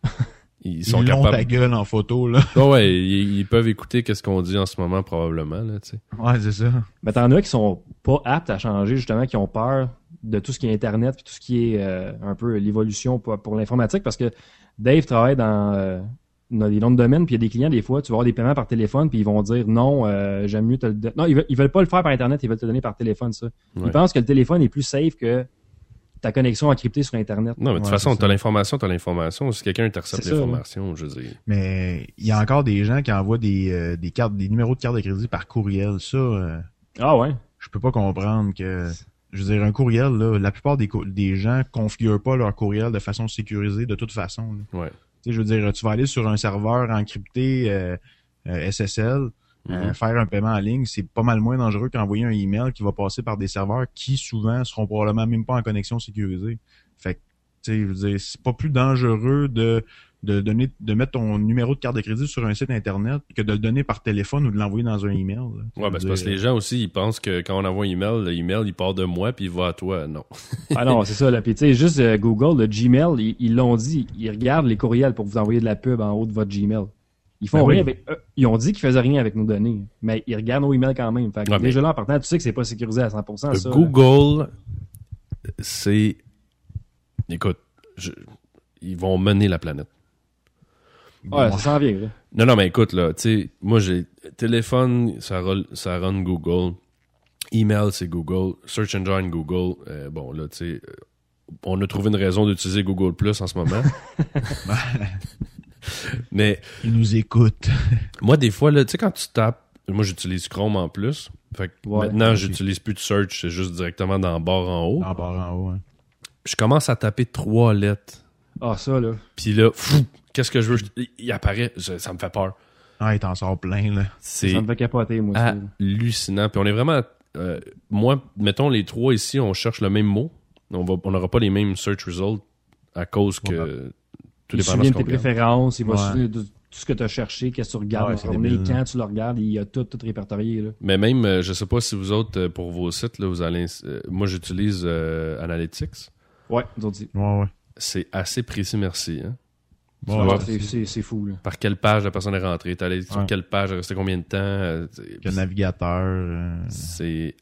ils sont Ils l'ont ta capables. gueule en photo, là. Ouais, ouais, ils, ils peuvent écouter qu'est-ce qu'on dit en ce moment probablement là, tu sais. Ouais, c'est ça. Mais t'en as qui sont pas aptes à changer, justement, qui ont peur de tout ce qui est Internet puis tout ce qui est euh, un peu l'évolution pour, pour l'informatique, parce que Dave travaille dans, euh, dans des noms de domaine, puis il y a des clients, des fois, tu vas avoir des paiements par téléphone, puis ils vont dire non, euh, j'aime mieux te le donner. Non, ils veulent, ils veulent pas le faire par Internet, ils veulent te le donner par téléphone, ça. Ouais. Ils pensent que le téléphone est plus safe que ta connexion encryptée sur Internet. Non, mais de toute Ouais, façon, t'as ça. l'information, t'as l'information. Si quelqu'un intercepte l'information, je veux dire. Mais il y a encore des gens qui envoient des, euh, des cartes, des numéros de carte de crédit par courriel. Ça, euh, Ah ouais? je peux pas comprendre que. Je veux dire, un courriel, là, la plupart des, co- des gens configurent pas leur courriel de façon sécurisée de toute façon. là. Ouais. Tu sais, je veux dire, tu vas aller sur un serveur encrypté euh, euh, SSL, euh, Mhm. faire un paiement en ligne, c'est pas mal moins dangereux qu'envoyer un email qui va passer par des serveurs qui souvent seront probablement même pas en connexion sécurisée. Fait que, tu sais, je veux dire, c'est pas plus dangereux de de donner de mettre ton numéro de carte de crédit sur un site internet que de le donner par téléphone ou de l'envoyer dans un email. là. Ouais, ben c'est parce que les gens aussi, ils pensent que quand on envoie un email, le email, il part de moi puis il va à toi. Non. Ah non, c'est ça. Là. Puis tu sais, juste euh, Google, le Gmail, ils ils l'ont dit, ils regardent les courriels pour vous envoyer de la pub en haut de votre Gmail. Ils font Ben oui. rien avec. euh, ils ont dit qu'ils faisaient rien avec nos données, mais ils regardent nos emails quand même. Fait que Ouais, mais- déjà là, en partant, tu sais que c'est pas sécurisé à 100%. Euh, ça, là. Google, c'est. Écoute, je- ils vont mener la planète. Ouais, ça s'en vient. Là. Non, non, mais écoute, là, tu sais, moi, j'ai téléphone, ça, ça run Google. Email, c'est Google. Search engine, Google. Euh, bon, là, tu sais, euh, on a trouvé une raison d'utiliser Google Plus en ce moment. mais ils nous écoutent. moi, des fois, là, tu sais, quand tu tapes, moi, j'utilise Chrome en plus. Fait que Ouais, maintenant, j'utilise plus de search, c'est juste directement dans le bord en haut. En bas en haut. hein. Je commence à taper trois lettres. Ah, ça, là. Puis là, fou, qu'est-ce que je veux? Il- apparaît, je- ça me fait peur. Ah, il t'en sort plein, là. Ça me fait capoter, moi aussi. hallucinant. Puis on est vraiment. euh, moi, mettons les trois ici, on cherche le même mot. On va, on n'aura pas les mêmes search results à cause que. Tout Il de tes préférences, il va Ouais. tout ce que tu as cherché, qu'est-ce que tu regardes Ouais, journée, quand tu le regardes, il y a tout, tout répertorié. Là. Mais même, euh, je sais pas si vous autres, euh, pour vos sites, là, vous allez. euh, moi, j'utilise euh, Analytics. Ouais, nous dit. Ouais, ouais. C'est assez précis, merci. hein. Ouais, c'est, fou. Là. Par quelle page la personne est rentrée? T'es allé sur Ouais. quelle page? Elle est restée combien de temps? Euh, le navigateur. euh, C'est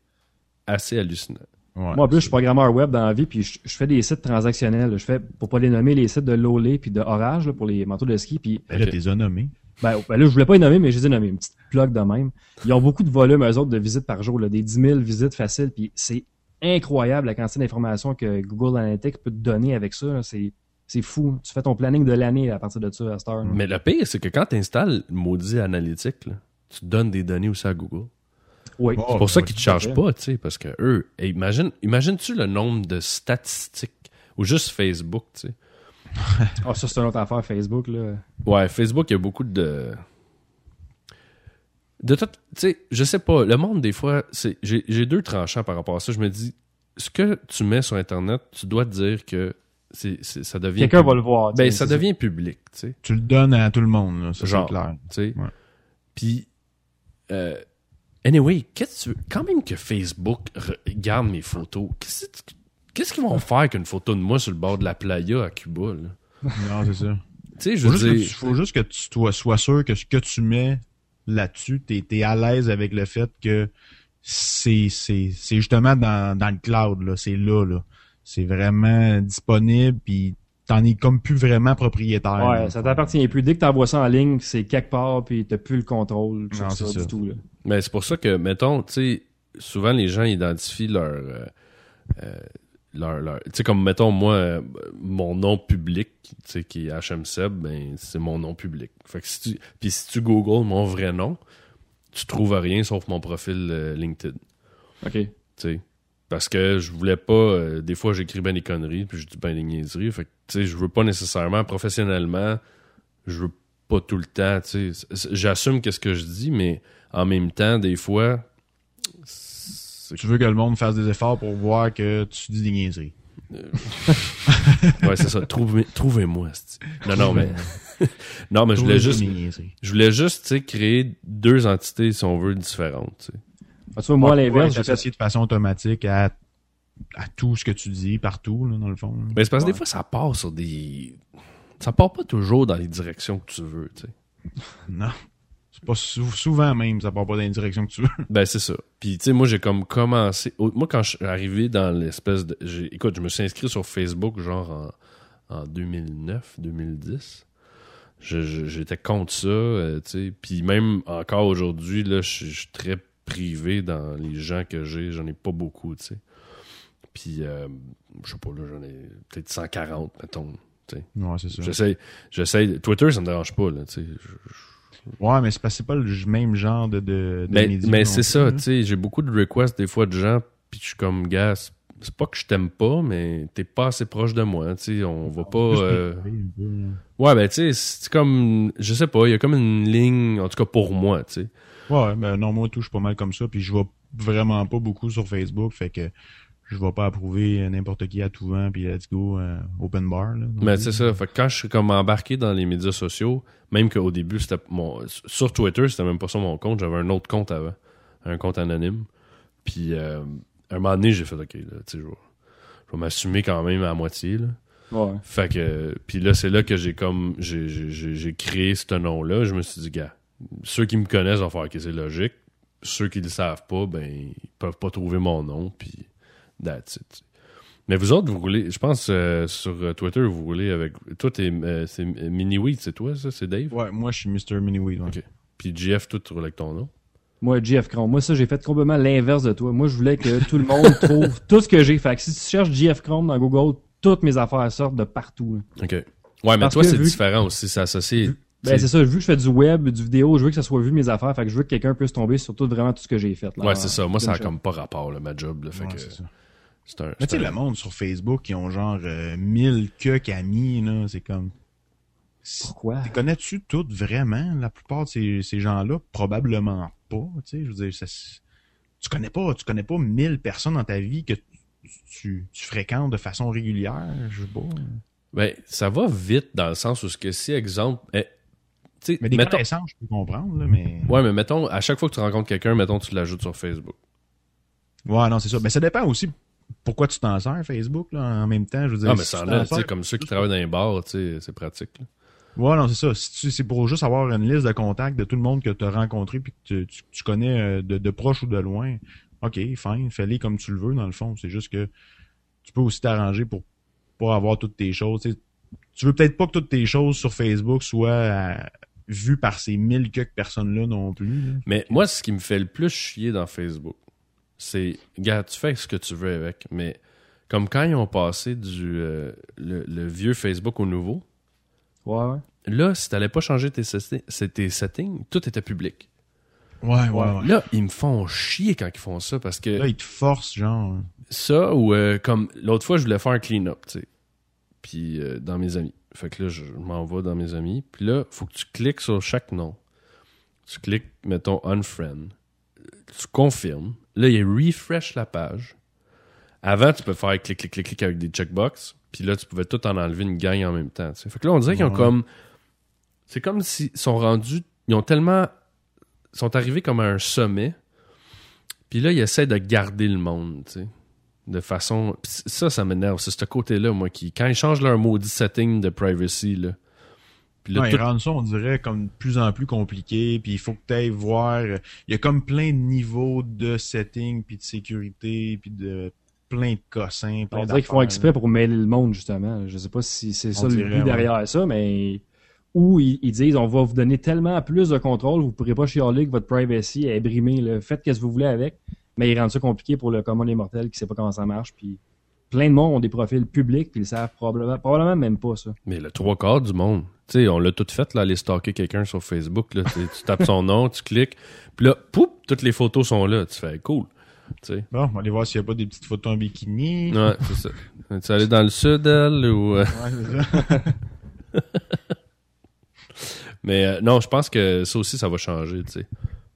assez hallucinant. ouais. Moi, en plus, je suis programmeur web dans la vie, puis je, je fais des sites transactionnels. Je fais, pour pas les nommer, les sites de Lolé puis de Orage là, pour les manteaux de ski. Puis, Ben là, t'es as nommé. ben, ben là, je voulais pas les nommer, mais je les ai nommés. Une petite plug de même. Ils ont beaucoup de volume, eux autres, de visites par jour, là, des 10 000 visites faciles. Puis c'est incroyable la quantité d'informations que Google Analytics peut te donner avec ça. C'est, c'est fou. Tu fais ton planning de l'année à partir de ça à cette heure. là. Mais le pire, c'est que quand tu installes le maudit analytique, là, tu donnes des données aussi à Google. Oui. Oh, C'est pour ça qu'ils te tout à chargent pas, tu sais, parce que eux, imagine, imagines-tu le nombre de statistiques ou juste Facebook, tu sais? Ah, ça, c'est une autre affaire, Facebook. Là. Ouais, Facebook, il y a beaucoup de. De tout. Tu sais, je sais pas. Le monde, des fois, c'est j'ai j'ai deux tranchants par rapport à ça. Je me dis, ce que tu mets sur Internet, tu dois te dire que c'est c'est- ça devient. Quelqu'un pub- va le voir. tu Ben, ça c'est devient public, tu sais. Tu le donnes à tout le monde, là, ça Genre. c'est clair. tu sais. Ouais. Puis, euh, anyway, qu'est-ce que tu veux? Quand même que Facebook regarde mes photos, qu'est-ce que- qu'est-ce qu'ils vont faire qu'une photo de moi sur le bord de la playa à Cuba, là? Non, c'est ça. Tu sais, je Faut veux juste, que dire... tu, faut juste que tu sois, sois sûr que ce que tu mets là-dessus, t'es es à l'aise avec le fait que c'est c'est c'est justement dans, dans le cloud là, c'est là là. C'est vraiment disponible puis t'en es comme plus vraiment propriétaire. Ouais, là. ça t'appartient plus. Dès que t'envoies ça en ligne, c'est quelque part, puis t'as plus le contrôle sur Non, ça, c'est ça. du tout. Là. Mais c'est pour ça que, mettons, tu sais, souvent les gens identifient leur. euh, euh, leur, leur- tu sais, comme, mettons, moi, euh, mon nom public, tu sais, qui est HMSeb, ben, c'est mon nom public. Fait que si tu. Puis si tu googles mon vrai nom, tu trouves rien sauf mon profil euh, LinkedIn. OK. tu sais. Parce que je voulais pas. euh, des fois, j'écris ben des conneries, puis je dis ben des niaiseries. Fait que, tu sais, je veux pas nécessairement, professionnellement, je veux pas tout le temps, tu sais. J'assume qu'est-ce que je dis, mais en même temps, des fois. Tu veux que le monde fasse des efforts pour voir que tu dis des niaiseries. Ouais, c'est ça. Trouvez- Trouvez-moi. non, non, mais. non, mais je voulais juste. Je voulais juste, tu sais, créer deux entités, si on veut, différentes, tu sais. Moi, à l'inverse, associé de façon automatique à, à tout ce que tu dis partout, là, dans le fond. là. Mais c'est parce que Ouais. des fois, ça part sur des. Ça part pas toujours dans les directions que tu veux, tu sais. Non. C'est pas sou- souvent même, ça part pas dans la direction que tu veux. Ben, c'est ça. Puis, tu sais, moi, j'ai comme commencé. Moi, quand je suis arrivé dans l'espèce de. j'ai- Écoute, je me suis inscrit sur Facebook, genre en, en 2009, 2010. Je- je- J'étais contre ça, euh, tu sais. Puis, même encore aujourd'hui, là, je suis très privé dans les gens que j'ai. J'en ai pas beaucoup, tu sais. Puis, euh, je sais pas, là, j'en ai peut-être 140, mettons. Ouais, c'est ça. J'essaie. J'essaie. Twitter, ça me dérange pas, là, tu sais. Ouais, mais c'est pas le même genre de, de, de Mais, médias mais c'est ça, tu sais, j'ai beaucoup de requests des fois de gens, puis je suis comme, gars, c'est- pas que je t'aime pas, mais t'es pas assez proche de moi, tu sais, on va pas... Euh. Ouais, ben tu sais, c'est comme, je sais pas, il y a comme une ligne, en tout cas pour moi, tu sais. Ouais, ben non, moi tout, je suis pas mal comme ça, puis je vais vraiment pas beaucoup sur Facebook, fait que je vais pas approuver n'importe qui à tout vent, puis let's go, euh, open bar. Là, Mais plus. c'est ça, fait que quand je suis comme embarqué dans les médias sociaux, même qu'au début, c'était mon... Sur Twitter, c'était même pas ça mon compte, j'avais un autre compte avant, un compte anonyme. Puis, euh, un moment donné, j'ai fait, OK, là, tu sais, je vais, je vais m'assumer quand même à moitié, là. Ouais. Fait que, puis là, c'est là que j'ai comme, j'ai, j'ai- j'ai j'ai créé ce nom-là. Je me suis dit, gars, ceux qui me connaissent vont faire que c'est logique. Ceux qui le savent pas, ben, ils peuvent pas trouver mon nom, puis that's it. Mais vous autres, vous roulez, je pense, euh, sur euh, Twitter, vous roulez avec, toi, t'es, euh, c'est Mini Weed, c'est toi, ça, c'est Dave? Ouais, moi je suis Mr. Miniweed. Ouais. Ok. Puis GF, toi, tu roules avec ton nom? Moi, GF Chrome. Moi, ça, j'ai fait complètement l'inverse de toi. Moi, je voulais que tout le monde trouve tout ce que j'ai. Fait que si tu cherches GF Chrome dans Google, toutes mes affaires sortent de partout. là. OK. Ouais, mais Parce toi, c'est vu- différent aussi, c'est associé. Ben, c'est ça. Vu que je fais du web, du vidéo, je veux que ça soit vu mes affaires. Fait que je veux que quelqu'un puisse tomber sur tout, vraiment tout ce que j'ai fait. Là, Ouais, c'est ça. Moi, ça a D'une comme pas rapport, là, ma job, là. Fait Ouais, que, c'est ça. c'est un. Mais c'est tu sais, un- le monde sur Facebook qui ont genre euh, 1000 cucs amis, là, c'est comme. Pourquoi? Connais-tu toutes vraiment la plupart de ces, ces gens-là? Probablement pas. Tu sais, je veux dire, ça, tu connais pas, tu connais pas 1000 personnes dans ta vie que tu, tu, tu fréquentes de façon régulière. Je sais pas. Ben, ça va vite dans le sens où ce que si, exemple, eh, tu sais, Mais des mettons, connaissances, je peux comprendre, là, mais. ouais, mais mettons, à chaque fois que tu rencontres quelqu'un, mettons, tu l'ajoutes sur Facebook. Ouais, non, c'est ça. Mais ça dépend aussi pourquoi tu t'en sers, Facebook, là, en même temps. Je veux dire, Ah, mais si ça en tu sais, comme ceux qui travaillent dans les bars, tu sais, c'est pratique. là. Ouais, non, c'est ça. Si tu, c'est pour juste avoir une liste de contacts de tout le monde que tu as rencontré puis que tu, tu, tu connais euh, de, de proche ou de loin, OK, fine, fais-les comme tu le veux, dans le fond. C'est juste que tu peux aussi t'arranger pour pas avoir toutes tes choses. Tu sais, tu veux peut-être pas que toutes tes choses sur Facebook soient euh, vues par ces mille quelques personnes-là non plus. là. Mais moi, ce qui me fait le plus chier dans Facebook, c'est, gars, tu fais ce que tu veux avec, mais comme quand ils ont passé du euh, le, le vieux Facebook au nouveau, Ouais, ouais. là, si t'allais pas changer tes, tes settings, tout était public. Ouais, ouais, Là, ils me font chier quand ils font ça parce que Là, ils te forcent, genre. ça ou euh, comme l'autre fois, je voulais faire un clean-up, tu sais. Puis euh, dans mes amis. Fait que là, je m'en vais dans mes amis. Puis là, faut que tu cliques sur chaque nom. Tu cliques, mettons, unfriend. Tu confirmes. Là, il refresh la page. Avant, tu peux faire clic, clic, clic, clic avec des checkbox. Puis là, tu pouvais tout en enlever une gang en même temps. Fait que là, on dirait qu'ils ont comme. C'est comme s'ils sont rendus. Ils ont tellement. Ils sont arrivés comme à un sommet. Puis là, ils essaient de garder le monde, tu sais. De façon. Pis ça, ça m'énerve. C'est ce côté-là, moi, qui. Quand ils changent leur maudit setting de privacy, là. Puis là, Ouais, tout- ils rendent ça, on dirait, comme de plus en plus compliqué, puis il faut que tu ailles voir... Il y a comme plein de niveaux de setting, puis de sécurité, puis de plein de cossins, plein On dirait qu'ils font exprès pour mêler le monde, justement. Je sais pas si c'est ça le but derrière ça, mais ou ils, ils disent on va vous donner tellement plus de contrôle, vous pourrez pas chialer que votre privacy est brimée. là. Faites ce que vous voulez avec, mais ils rendent ça compliqué pour le commun des mortels qui sait pas comment ça marche. Puis plein de monde ont des profils publics, puis ils savent probablement, probablement même pas ça. Mais le trois quarts du monde. Tu sais, on l'a tout fait, là, aller stalker quelqu'un sur Facebook. Là. Tu, tapes son nom, tu cliques, puis là, poup, toutes les photos sont là. Tu fais cool. Tu sais. Bon, on va aller voir s'il n'y a pas des petites photos en bikini. Ouais, c'est ça. Tu es allé dans le sud, elle, ou... euh, Ouais, c'est ça. Mais euh, non, je pense que ça aussi, ça va changer, tu sais.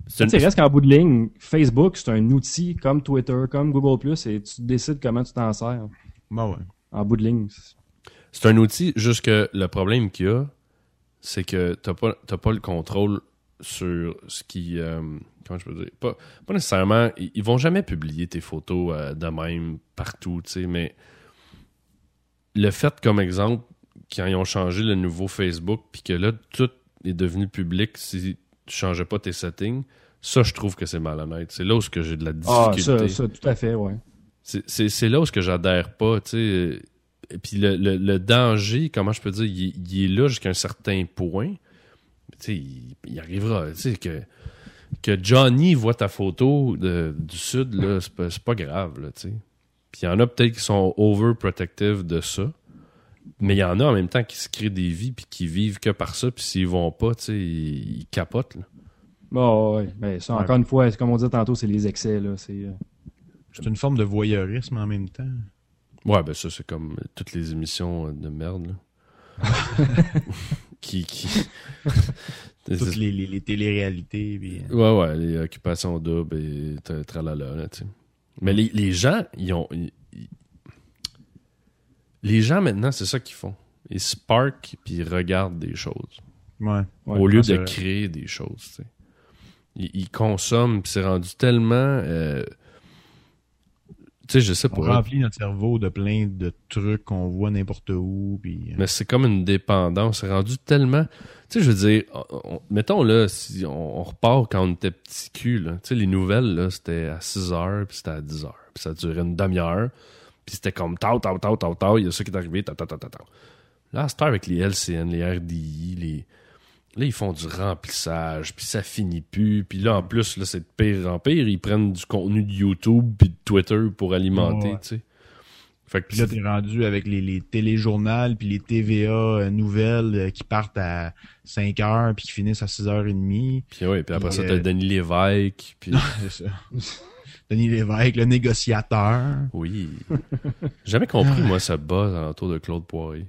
C'est Tu sais, reste qu'en bout de ligne, Facebook, c'est un outil comme Twitter, comme Google+, et tu décides comment tu t'en sers. Bon, ouais. En bout de ligne. C'est un outil, juste que le problème qu'il y a, c'est que t'as pas, t'as pas le contrôle sur ce qui. euh, comment je peux dire? Pas, pas nécessairement. Ils, ils vont jamais publier tes photos euh, de même partout, tu sais, mais le fait, comme exemple, quand ils ont changé le nouveau Facebook, puis que là, tout est devenu public si tu changeais pas tes settings, ça, je trouve que c'est malhonnête. C'est là où que j'ai de la Ah, difficulté. ça, ça, tout à fait, ouais. C'est- là où que j'adhère pas, tu sais. Et puis le, le- le danger, comment je peux dire, il, est- il est là jusqu'à un certain point. Tu sais, il, il arrivera, tu sais, que, que Johnny voit ta photo de- du Sud, là, c'est pas, grave, là, tu sais. Puis il y en a peut-être qui sont overprotective de ça. Mais il y en a en même temps qui se créent des vies puis qui vivent que par ça. Puis s'ils vont pas, tu sais, ils, ils capotent, là. Bon, ouais. Mais ça, Ouais. encore une fois, comme on disait tantôt, c'est les excès, là. C'est... euh, C'est une forme de voyeurisme en même temps. Ouais, ben ça, c'est comme toutes les émissions de merde, là. qui, qui... Toutes les, les, les téléréalités. Puis... Ouais, ouais, les occupations doubles et tra- tralala, là, tu sais. Mais les, les gens, ils ont... ils- Les gens, maintenant, c'est ça qu'ils font. Ils spark puis ils regardent des choses. Ouais. Ouais, au lieu de créer des choses, tu sais. Ils, ils consomment puis c'est rendu tellement... euh, Tu sais, je sais On pas. remplit notre cerveau de plein de trucs qu'on voit n'importe où. Puis... euh, Mais c'est comme une dépendance. C'est rendu tellement. Tu sais, je veux dire, on- on- mettons là, si on, on repart quand on était petit cul, là. Tu sais, les nouvelles, là, c'était à 6 heures, puis c'était à 10 heures. Puis ça durait une demi-heure. Puis c'était comme tau, tau, tau, tau, tau. Il y a ça qui est arrivé, tau, tau, tau, tau. Là, à cette heure, avec les LCN, les RDI, les. Là, ils font du remplissage, puis ça finit plus. Puis là, en plus, là, c'est de pire en pire. Ils prennent du contenu de YouTube puis de Twitter pour alimenter, Ouais. tu sais. Fait que Puis là, t'es rendu avec les, les téléjournaux puis les TVA euh, nouvelles euh, qui partent à 5 heures puis qui finissent à 6 heures et demie. Puis ouais, puis après ça, t'as euh, Denis Lévesque, puis... C'est ça. Denis Lévesque, le négociateur. Oui. J'ai jamais compris, moi, ce buzz alentour de Claude Poirier.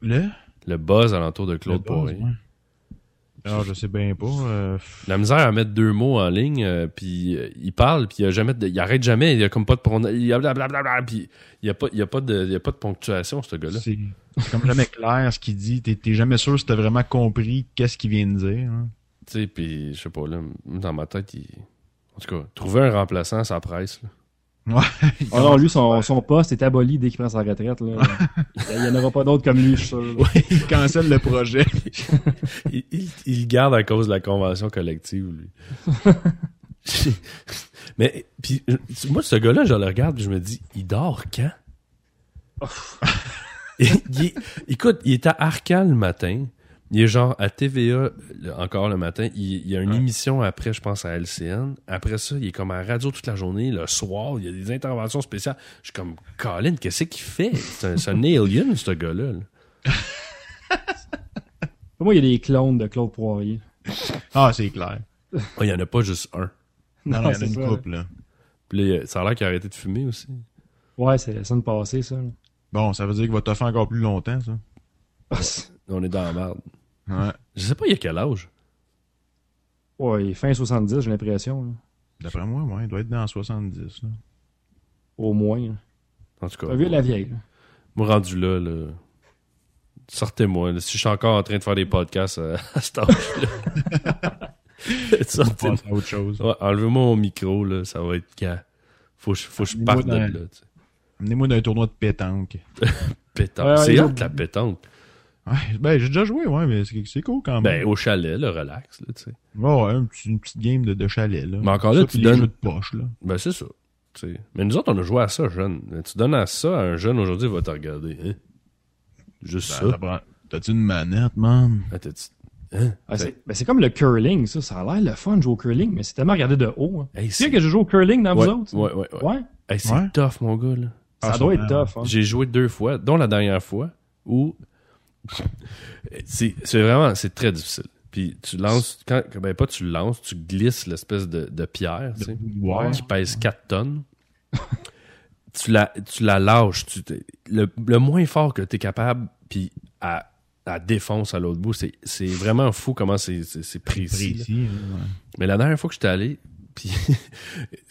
Le? Le buzz alentour de Claude buzz, Poirier. ouais. Ah, je sais bien pas. euh, La misère à mettre deux mots en ligne, euh, puis euh, il parle, puis il, a jamais de- il arrête jamais, il a comme pas de pronom- il a blablabla, puis il y a pas, il y a pas de, il y a pas de ponctuation, ce gars-là. c'est comme jamais clair ce qu'il dit. T'es t'es jamais sûr si t'as vraiment compris qu'est-ce qu'il vient de dire. hein. Tu sais, puis je sais pas, là, dans ma tête, il... En tout cas, trouver un remplaçant à sa presse, là. Ouais. Oh non, lui, son, son poste est aboli dès qu'il prend sa retraite. Là. Il n'y en aura pas d'autres comme lui, je suis sûr. il cancelle le projet. il, il- garde à cause de la convention collective, lui. Mais, puis, moi, ce gars-là, je le regarde, puis je me dis, il dort quand? il, écoute, il est à Arcal le matin. Il est genre à TVA le- encore le matin. Il, il y a une Ouais. émission après, je pense, à LCN. Après ça, il est comme à la radio toute la journée. Le soir, il y a des interventions spéciales. Je suis comme, Colin, qu'est-ce qu'il fait? C'est un, c'est un alien, ce gars-là. Pour moi, il y a des clones de Claude Poirier. Ah, c'est clair. Ah, il n'y en a pas juste un. Non, non, il y en a une ça. couple, là. Puis là, ça a l'air qu'il a arrêté de fumer aussi. Ouais, c'est la semaine passée, ça. Bon, ça veut dire qu'il va te faire encore plus longtemps, ça. On est dans la merde. Ouais. Je sais pas, il a quel âge? Ouais, il est fin 70, j'ai l'impression. là. D'après moi, ouais, il doit être dans 70. Là. Au moins. là. En tout cas, T'as vu la vieille. là. moi rendu là, là sortez-moi. là. si je suis encore en train de faire des podcasts euh, à cet âge-là. Sortez-moi. autre chose. Ouais, enlevez-moi mon micro, là, ça va être quand. Faut que je- faut que je Amenez-moi parte de dans- là. tu sais. Amenez-moi d'un tournoi de pétanque. Pétanque. Ouais, C'est faut- la pétanque. Ouais, ben, j'ai déjà joué, ouais, mais c'est c'est cool quand Ben, même. au chalet, le relax, là, tu sais. Ouais, ouais, une petite game de, de chalet, là. Mais encore là, Ça, tu les donnes- jeux de poche, là. Ben, c'est ça. tu sais. Mais nous autres, on a joué à ça, jeune. Tu donnes à ça à un jeune aujourd'hui, il va te regarder. Hein? Juste Ben, ça. prend- T'as-tu une manette, man? T'as-tu- Hein? Ah, c'est ben, c'est comme le curling, ça. Ça a l'air le fun de jouer au curling, mais c'est tellement regardé de haut. Hein. Hey, Tu sais que je joue au curling dans ouais, vous autres? ouais, ouais, ouais. Ouais? Hey, c'est Ouais. tough, mon gars, là. Ça Ah, doit être tough. Hein. J'ai joué deux fois, dont la dernière fois, où c'est vraiment, c'est très difficile. Puis tu lances, quand, ben pas tu le lances, tu glisses l'espèce de, de pierre, tu sais, Ouais. qui pèse 4 tonnes. tu, la, tu la lâches, tu, le, le moins fort que tu es capable, puis à, à défonce à l'autre bout, c'est c'est vraiment fou comment c'est précis. Précis, ouais. Mais la dernière fois que j'étais allé, puis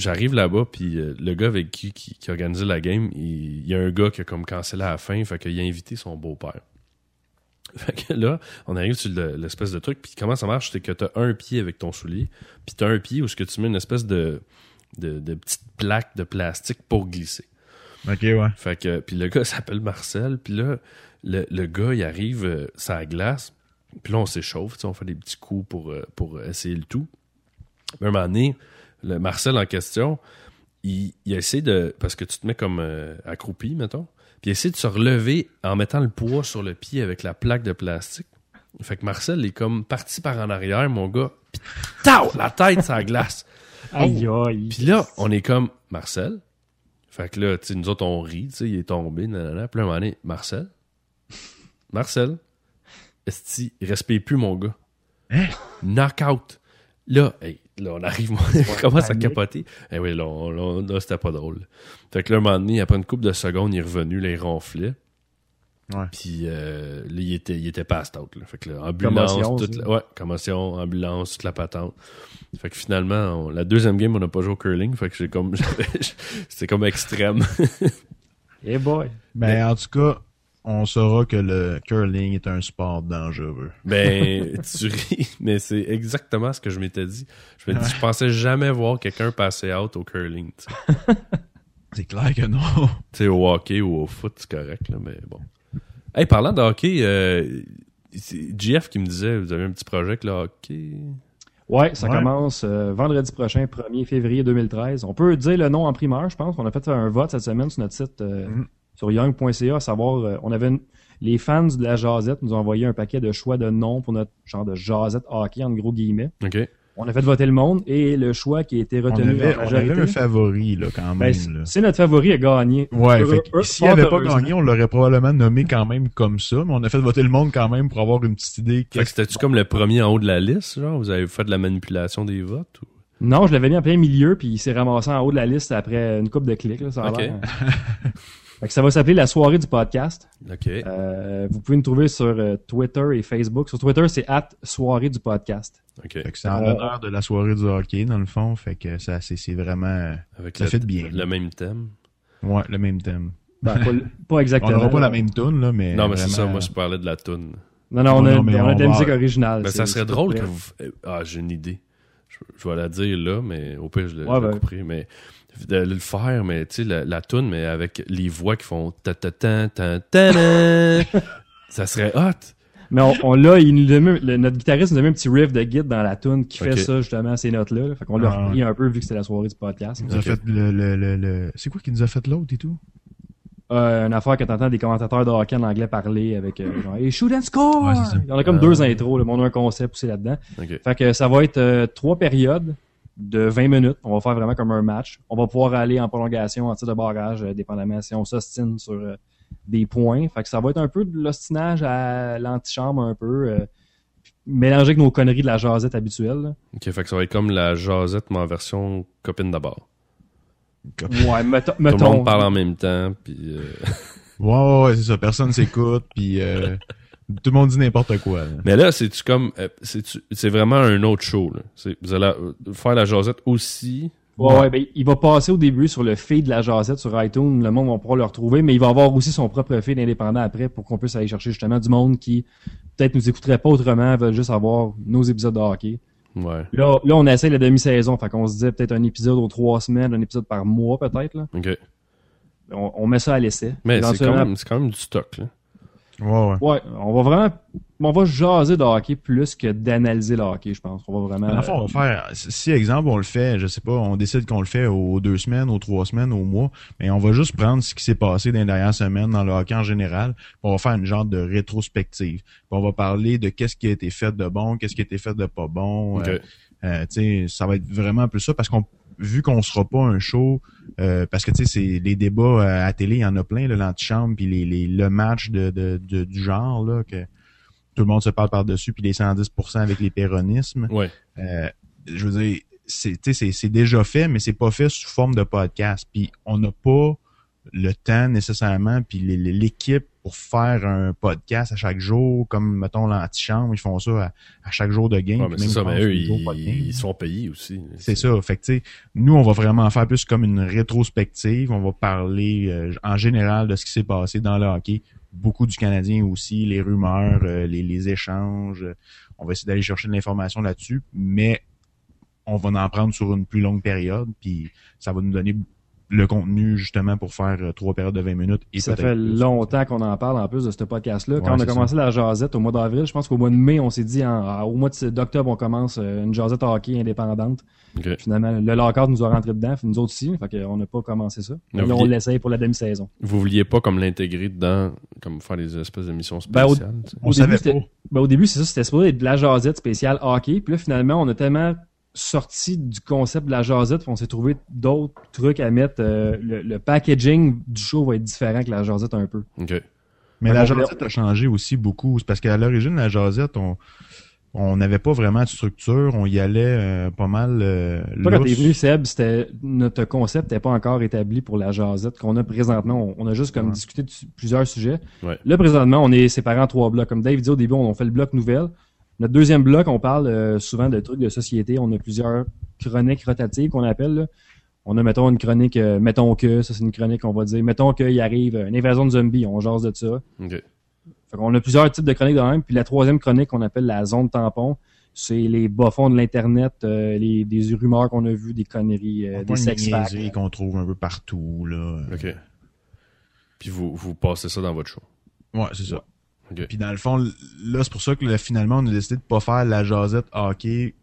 j'arrive là-bas, puis euh, le gars avec qui, qui, qui organisait la game, il, il y a un gars qui a comme cancellé à la fin, fait qu'il a invité son beau-père. Fait que là, on arrive sur le- l'espèce de truc, puis comment ça marche, c'est que t'as un pied avec ton soulier, puis t'as un pied où ce que tu mets une espèce de, de, de petite plaque de plastique pour glisser. Ok, ouais. Fait que, puis le gars s'appelle Marcel, puis là, le, le gars, il arrive euh, sur la glace, puis là, on s'échauffe, on fait des petits coups pour, euh, pour essayer le tout. Puis à un moment donné, le Marcel en question, il, il essaie de... Parce que tu te mets comme euh, accroupi, mettons, puis il essaie de se relever en mettant le poids sur le pied avec la plaque de plastique. Fait que Marcel est comme parti par en arrière, mon gars, puis tao, la tête la glace. Aïe, aïe. Puis là, on est comme Marcel? Fait que là, tu sais, nous autres, on rit, tu sais, il est tombé, nanana. Puis là, un moment donné, Marcel? Marcel? Esti, respire plus, mon gars. Hein? Knockout. Là, hey, là, on arrive, on commence à panique. capoter. Eh oui, là, on- là, là, c'était pas drôle. Fait que là, un moment donné, après une couple de secondes, il est revenu, là, il ronflait. Ouais. Puis euh, là, il était, il était passed out. Là. Fait que là, ambulance, Commotion, toute la, ouais, commotion, ambulance, toute la patente. Fait que finalement, on- la deuxième game, on n'a pas joué au curling. Fait que j'ai comme, c'était comme extrême. Hey boy. Ben, en tout cas, on saura que le curling est un sport dangereux. Ben, tu ris, mais c'est exactement ce que je m'étais dit. Je me dis, je pensais jamais voir quelqu'un passer out au curling. C'est clair que non. Tu sais, au hockey ou au foot, c'est correct, là, mais bon. Hey, parlant de hockey, euh, c'est GF qui me disait, vous avez un petit projet avec le hockey? Ouais, ça Ouais. commence euh, vendredi prochain, 1er février 2013. On peut dire le nom en primeur, je pense. On a fait un vote cette semaine sur notre site euh, Mhm. Sur young.ca, à savoir, euh, on avait une- les fans de la Jazette nous ont envoyé un paquet de choix de noms pour notre genre de Jazette hockey, en gros guillemets. OK. On a fait voter le monde et le choix qui a été On retenu avait, on avait un favori, là, quand Ben, même. c'est- notre favori à gagner. Ouais, s'il avait pas gagné, on l'aurait probablement nommé quand même comme ça, mais on a fait voter le monde quand même pour avoir une petite idée. Fait que c'était-tu comme le premier en haut de la liste, genre? Vous avez fait de la manipulation des votes? Ou... Non, je l'avais mis en plein milieu, puis il s'est ramassé en haut de la liste après une coupe de clics. Là, ça a. Fait que ça va s'appeler la soirée du podcast. OK. Euh, vous pouvez nous trouver sur euh, Twitter et Facebook. Sur Twitter, c'est at soirée du podcast. OK. Fait que c'est en Euh, l'honneur de la soirée du hockey, dans le fond. Fait que ça, c'est, c'est vraiment, Avec ça le, fait bien. le même thème. ouais, le même thème. Ben, pas, pas On exactement. n'aura pas la même tune, là, mais. non, mais c'est ça, moi, je parlais de la toune. Non, non, on a, Non, mais on a on de la va- musique originale. Ben, ça serait drôle que vous... Ah, j'ai une idée. Je, je vais la dire là, mais au pire, je le, Ouais, je le ben. couperai. Mais de le faire, mais tu sais, la, la toune, mais avec les voix qui font ta ta ta ta ta ta ça serait hot. Mais on, on l'a, il nous donne- le- notre guitariste nous a mis un petit riff de guide dans la tune qui fait ça, justement, ces notes-là. là. Fait qu'on l'a Ah, repris un peu vu que c'était la soirée du podcast. Il nous a Ok. fait le, le, le, le- C'est quoi qui nous a fait l'autre et tout? Euh, une affaire que t'entends des commentateurs de hockey en anglais parler avec euh, genre hey, shoot and score! Ouais. Il y en a comme deux intros, le monde a un concept aussi là-dedans. Fait que ça va être euh, trois périodes de 20 minutes. On va faire vraiment comme un match. On va pouvoir aller en prolongation, en tir de barrage, euh, dépendamment si on s'ostine sur euh, des points. Fait que ça va être un peu de l'ostinage à l'antichambre un peu, euh, mélangé avec nos conneries de la jasette habituelle. là. OK, fait que ça va être comme la jasette, mais en version copine d'abord. Ouais, mettons. Tout le mettons- monde parle en même temps, puis... euh, Ouais, ouais, ouais, c'est ça. Personne s'écoute, puis euh, tout le monde dit n'importe quoi. là. Mais là, c'est-tu comme... euh, C'est vraiment un autre show, là. C'est- Vous allez euh, faire la jasette aussi... Ouais, ouais, ben, il va passer au début sur le feed de la jasette sur iTunes. Le monde va pouvoir le retrouver, mais il va avoir aussi son propre feed indépendant après pour qu'on puisse aller chercher justement du monde qui peut-être nous écouterait pas autrement, veulent juste avoir nos épisodes de hockey. Ouais. Là, là on essaie la demi-saison, fait qu'on se disait peut-être un épisode aux trois semaines, un épisode par mois peut-être. là. OK. On, on met ça à l'essai. Mais c'est quand, même- c'est quand même du stock, là. Ouais, ouais. Ouais, on va vraiment. On va jaser de hockey plus que d'analyser le hockey, je pense. On va vraiment. Fond, on va faire, si exemple on le fait, je sais pas, on décide qu'on le fait aux deux semaines, aux trois semaines, au mois, mais on va juste prendre ce qui s'est passé dans les dernières semaines dans le hockey en général, puis on va faire une genre de rétrospective. Puis on va parler de qu'est-ce qui a été fait de bon, qu'est-ce qui a été fait de pas bon. Ok. Euh, euh, tu sais, ça va être vraiment peu ça parce qu'on vu qu'on sera pas un show euh, parce que tu sais c'est les débats euh, à télé il y en a plein le l'antichambre puis les, les le match de, de, de- du genre là que tout le monde se parle par dessus puis les 110% avec les péronismes Ouais. euh, je veux dire, c'est, tu sais, c'est, c'est déjà fait, mais c'est pas fait sous forme de podcast. Puis on n'a pas le temps nécessairement, puis l'équipe pour faire un podcast à chaque jour, comme mettons l'antichambre, ils font ça à, à chaque jour de game. Ouais, mais même ça, mais eux, ils, ils sont payés aussi. C'est ça. Fait que, nous, on va vraiment faire plus comme une rétrospective. On va parler euh, en général de ce qui s'est passé dans le hockey. Beaucoup du Canadien aussi, les rumeurs, euh, les, les échanges. On va essayer d'aller chercher de l'information là-dessus, mais on va en prendre sur une plus longue période, puis ça va nous donner le contenu justement pour faire euh, trois périodes de 20 minutes. Et ça fait plus. longtemps qu'on en parle en plus de ce podcast-là. Quand Ouais, on a commencé la jasette au mois d'avril, je pense qu'au mois de mai, on s'est dit en- au mois de- d'octobre, on commence euh, une jasette hockey indépendante. Finalement, le lockout nous a rentré dedans, nous autres aussi. Fait qu'on n'a pas commencé ça. Mais Là, on l'essaye pour la demi-saison. Vous vouliez pas comme l'intégrer dedans, comme faire des espèces d'émissions Ben, au- spéciales. On au début, savait c'était- pas. Ben, au début, c'est ça, c'était supposé être de la jasette spéciale hockey. Puis là, finalement, on a tellement sorti du concept de la jasette, puis on s'est trouvé d'autres trucs à mettre. euh, le, le packaging du show va être différent que la jasette un peu. Ok. Mais la jasette a changé aussi beaucoup. C'est parce qu'à l'origine, la jasette, on on n'avait pas vraiment de structure. On y allait euh, pas mal euh, Toi, quand t'es venu, Seb, c'était notre concept n'était pas encore établi pour la jasette qu'on a présentement. On, on a juste comme Ouais. discuté de plusieurs sujets. Ouais. Là, présentement, on est séparés en trois blocs. Comme Dave dit au début, on fait le bloc nouvelle. Notre deuxième bloc, on parle euh, souvent de trucs de société. On a plusieurs chroniques rotatives qu'on appelle. là. On a, mettons, une chronique, euh, mettons que, ça c'est une chronique, on va dire, mettons qu'il arrive une invasion de zombies, on jase de ça. Ok. Fait qu'on a plusieurs types de chroniques de même. Puis la troisième chronique qu'on appelle la zone tampon, c'est les bas-fonds de l'Internet, euh, les, des rumeurs qu'on a vues, des conneries, euh, On des sex qu'on trouve un peu partout. Là. Ok. Puis vous, vous passez ça dans votre show. Ouais, c'est ça. Ok. Puis dans le fond, là, c'est pour ça que finalement, on a décidé de pas faire la jasette hockey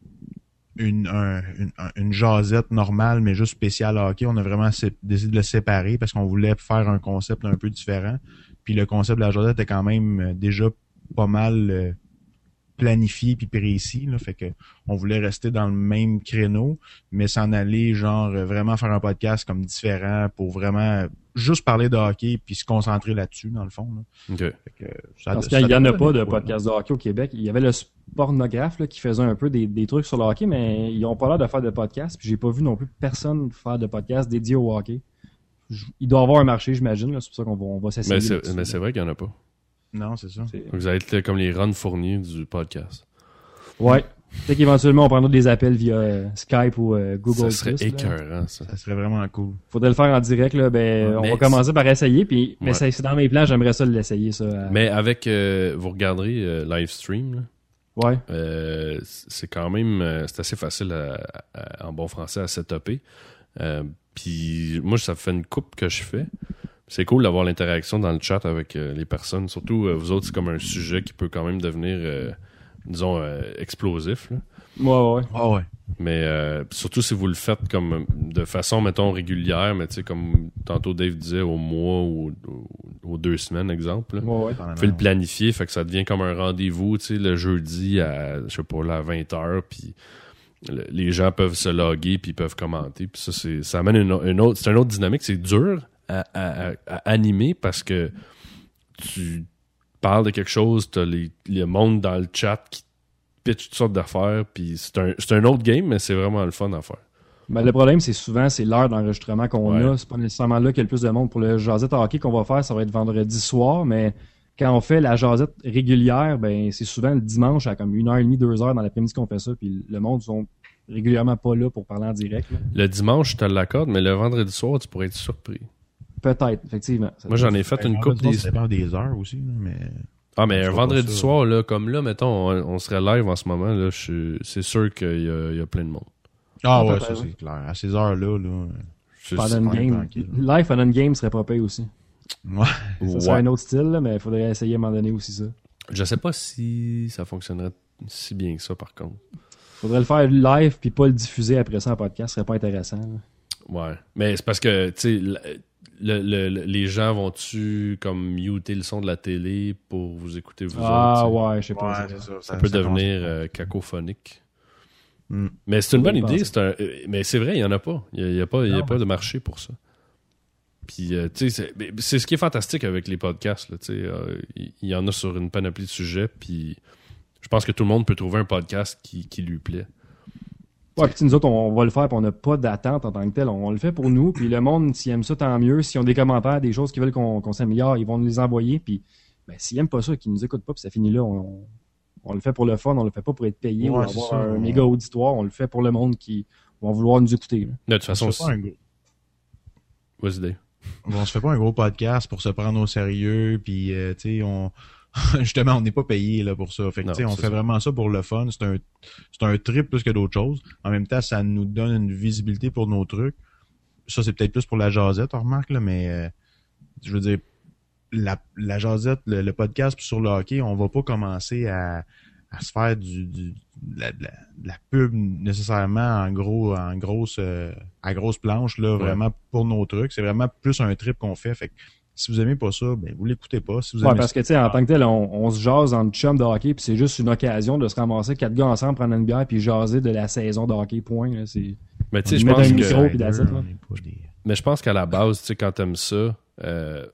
une, un- une, un- une jasette normale, mais juste spéciale hockey. On a vraiment décidé de le séparer parce qu'on voulait faire un concept un peu différent. Puis le concept de la jasette est quand même euh, déjà pas mal euh, planifié puis précis. Là, fait que on voulait rester dans le même créneau, mais s'en aller genre euh, vraiment faire un podcast comme différent pour vraiment juste parler de hockey puis se concentrer là-dessus dans le fond. Là. Ok. Fait que ça- Parce qu'il n'y en a pas de podcast de hockey au Québec. Il y avait le pornographe là, qui faisait un peu des, des trucs sur le hockey, mais ils ont pas l'air de faire de podcast. Puis j'ai pas vu non plus personne faire de podcast dédié au hockey. Je- Il doit y avoir un marché, j'imagine. là. C'est pour ça qu'on va, on va s'essayer. Mais c'est là-dessus. mais c'est vrai qu'il y en a pas. Non, c'est ça. Vous allez être comme les Ron Fournier du podcast. Ouais. Peut-être qu'éventuellement, on prendra des appels via euh, Skype ou euh, Google+. ça serait Plus, là. écœurant, ça. Ça serait vraiment cool. Faudrait le faire en direct. Là. Ben, on va commencer par essayer. Puis, mais Ouais. c'est dans mes plans. J'aimerais ça l'essayer. ça. à- Mais avec, euh, vous regarderez euh, live stream, là. Ouais. Euh, c'est quand même euh, c'est assez facile à- à- en bon français à setuper. Euh, Puis moi, ça fait une coupe que je fais. C'est cool d'avoir l'interaction dans le chat avec euh, les personnes. Surtout, euh, vous autres, c'est comme un sujet qui peut quand même devenir, euh, disons, euh, explosif. là. Ouais, ouais. Ah ouais. Mais euh, surtout si vous le faites comme de façon, mettons, régulière, mais tu sais, comme tantôt Dave disait, au mois ou aux deux semaines, exemple. là. Ouais, ouais. Vous pouvez le planifier, fait que ça devient comme un rendez-vous, tu sais, le jeudi à, je sais pas, là, à 20h, puis le- les gens peuvent se loguer, puis ils peuvent commenter, puis ça, c'est, ça amène une, une autre, c'est une autre dynamique, c'est dur à, à- à- à animer parce que tu parles de quelque chose, t'as les, le monde dans le chat qui pitch toutes sortes d'affaires, puis c'est un, un autre game, mais c'est vraiment le fun à faire. Ben, le problème, c'est souvent, c'est l'heure d'enregistrement qu'on Ouais. a. C'est pas nécessairement là qu'il y a le plus de monde. Pour le jasette hockey qu'on va faire, ça va être vendredi soir, mais quand on fait la jasette régulière, ben, c'est souvent le dimanche à comme une heure et demie, deux heures dans l'après-midi qu'on fait ça, puis le monde sont régulièrement pas là pour parler en direct. là. Le dimanche, je te l'accorde, mais le vendredi soir, tu pourrais être surpris. Peut-être, effectivement. Ça- Moi, j'en ai fait une coupe des... Ça dépend des heures aussi, mais. Ah, mais un vendredi ça. soir, là, comme là, mettons, on, on serait live en ce moment, là, je suis- c'est sûr qu'il y a, il y a plein de monde. Ah Ah, ouais, ça c'est clair. À ces heures-là, là. Je- Pendant une game. Live pendant une game serait pas payé aussi. Ouais. Ça serait un autre style, là, mais il faudrait essayer à un moment donné aussi ça. Je sais pas si ça fonctionnerait si bien que ça, par contre. Faudrait le faire live puis pas le diffuser après ça en podcast, ce serait pas intéressant. là. Ouais. Mais c'est parce que, tu sais, le- le- le- le- les gens vont-tu comme muter le son de la télé pour vous écouter vous Ah autres? sais? ouais, je sais pas. Ouais, ça. c'est ça. Ça peut devenir euh, cacophonique. Mm. Mais c'est une bonne idée. je c'est un- euh, mais c'est vrai, il n'y en a pas. Il n'y a, y a pas, il y a Non, pas mais- de marché pour ça. Puis, euh, tu sais, c'est- ce qui est fantastique avec les podcasts. là, tu sais, euh, Il il y, en a sur une panoplie de sujets. Puis, je pense que tout le monde peut trouver un podcast qui, qui lui plaît. Ouais, puis nous autres, on, on va le faire, puis on n'a pas d'attente en tant que tel. On, le fait pour nous, puis le monde, s'il aime ça, tant mieux. S'ils ont des commentaires, des choses qu'ils veulent qu'on qu'on s'améliore, ils vont nous les envoyer. Puis, ben, s'ils aiment pas ça, qu'ils nous écoutent pas, puis ça finit là, on, on le fait pour le fun, on le fait pas pour être payé Ouais, ou c'est avoir ça, un méga auditoire. On le fait pour le monde qui va vouloir nous écouter. là. De toute On façon, pas un gros- vas-y, Dave. on se fait pas un gros podcast pour se prendre au sérieux, puis euh, tu sais, on justement, on n'est pas payé là pour ça. Fait que Non, tu sais, on fait ça. vraiment ça pour le fun. C'est un, c'est un trip plus que d'autres choses. En même temps, ça nous donne une visibilité pour nos trucs. Ça, c'est peut-être plus pour la jasette, on remarque là, mais euh, je veux dire, la, la jasette, le, le podcast sur le hockey, on va pas commencer à, à se faire du, du de la, de la, de la pub nécessairement en gros, en grosse, euh, à grosse planche là, Ouais. vraiment pour nos trucs. C'est vraiment plus un trip qu'on fait. Fait que si vous aimez pas ça, ben vous l'écoutez pas. Si vous Ouais, aimez parce que, tu sais, en tant que tel, on, on se jase en chum de hockey, puis c'est juste une occasion de se ramasser quatre gars ensemble, prendre une bière, puis jaser de la saison de hockey, point. là. C'est... Mais tu sais, je pense un que. micro, là. des- Mais je pense qu'à la base, tu sais, quand t'aimes ça, euh,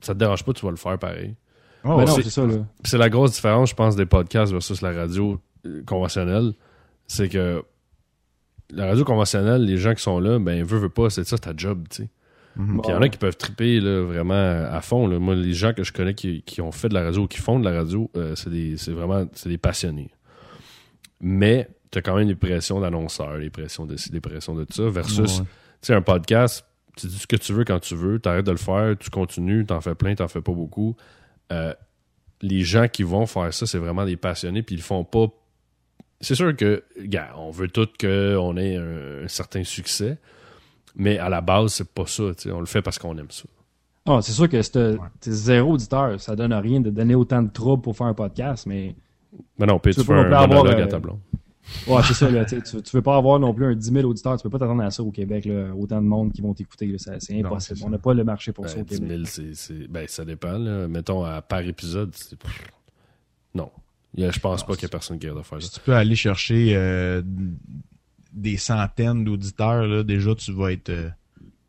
ça te dérange pas, tu vas le faire pareil. Oh, ben non, c'est- c'est ça, là. Puis c'est la grosse différence, je pense, des podcasts versus la radio euh, conventionnelle. C'est que la radio conventionnelle, les gens qui sont là, ben, veut, veut pas, c'est ça ta job, tu sais. Mhm. Puis il y en a qui peuvent triper là, vraiment à fond. Là. Moi, les gens que je connais qui, qui ont fait de la radio ou qui font de la radio, euh, c'est des c'est vraiment c'est des passionnés. Mais tu as quand même des pressions d'annonceurs, des pressions de ci, des pressions de ça, versus Ouais. un podcast, tu dis ce que tu veux quand tu veux, tu arrêtes de le faire, tu continues, t'en fais plein, t'en fais pas beaucoup. Euh, les gens qui vont faire ça, c'est vraiment des passionnés, puis ils le font pas. C'est sûr que, gars, on veut tous qu'on ait un, un certain succès, mais à la base, c'est pas ça. tu sais, On le fait parce qu'on aime ça. Ah, c'est sûr que c'est c'est zéro auditeur. Ça donne rien de donner autant de troubles pour faire un podcast, mais Mais non, puis Tu tu peux fais pas un monologue euh, à ta blonde. ouais, c'est ça. Là, tu, tu, veux pas avoir non plus un 10 000 auditeurs. Tu peux pas t'attendre à ça au Québec. Là, autant de monde qui vont t'écouter. C'est impossible. On n'a pas le marché pour ça Ben, au 10 Québec. 000, c'est- c'est- ben, ça dépend. Là. Mettons, à, par épisode, c'est... Non. Je pense pas qu'il y a personne qui a de faire Si ça. tu peux aller chercher euh, des centaines d'auditeurs, là, déjà tu vas être euh,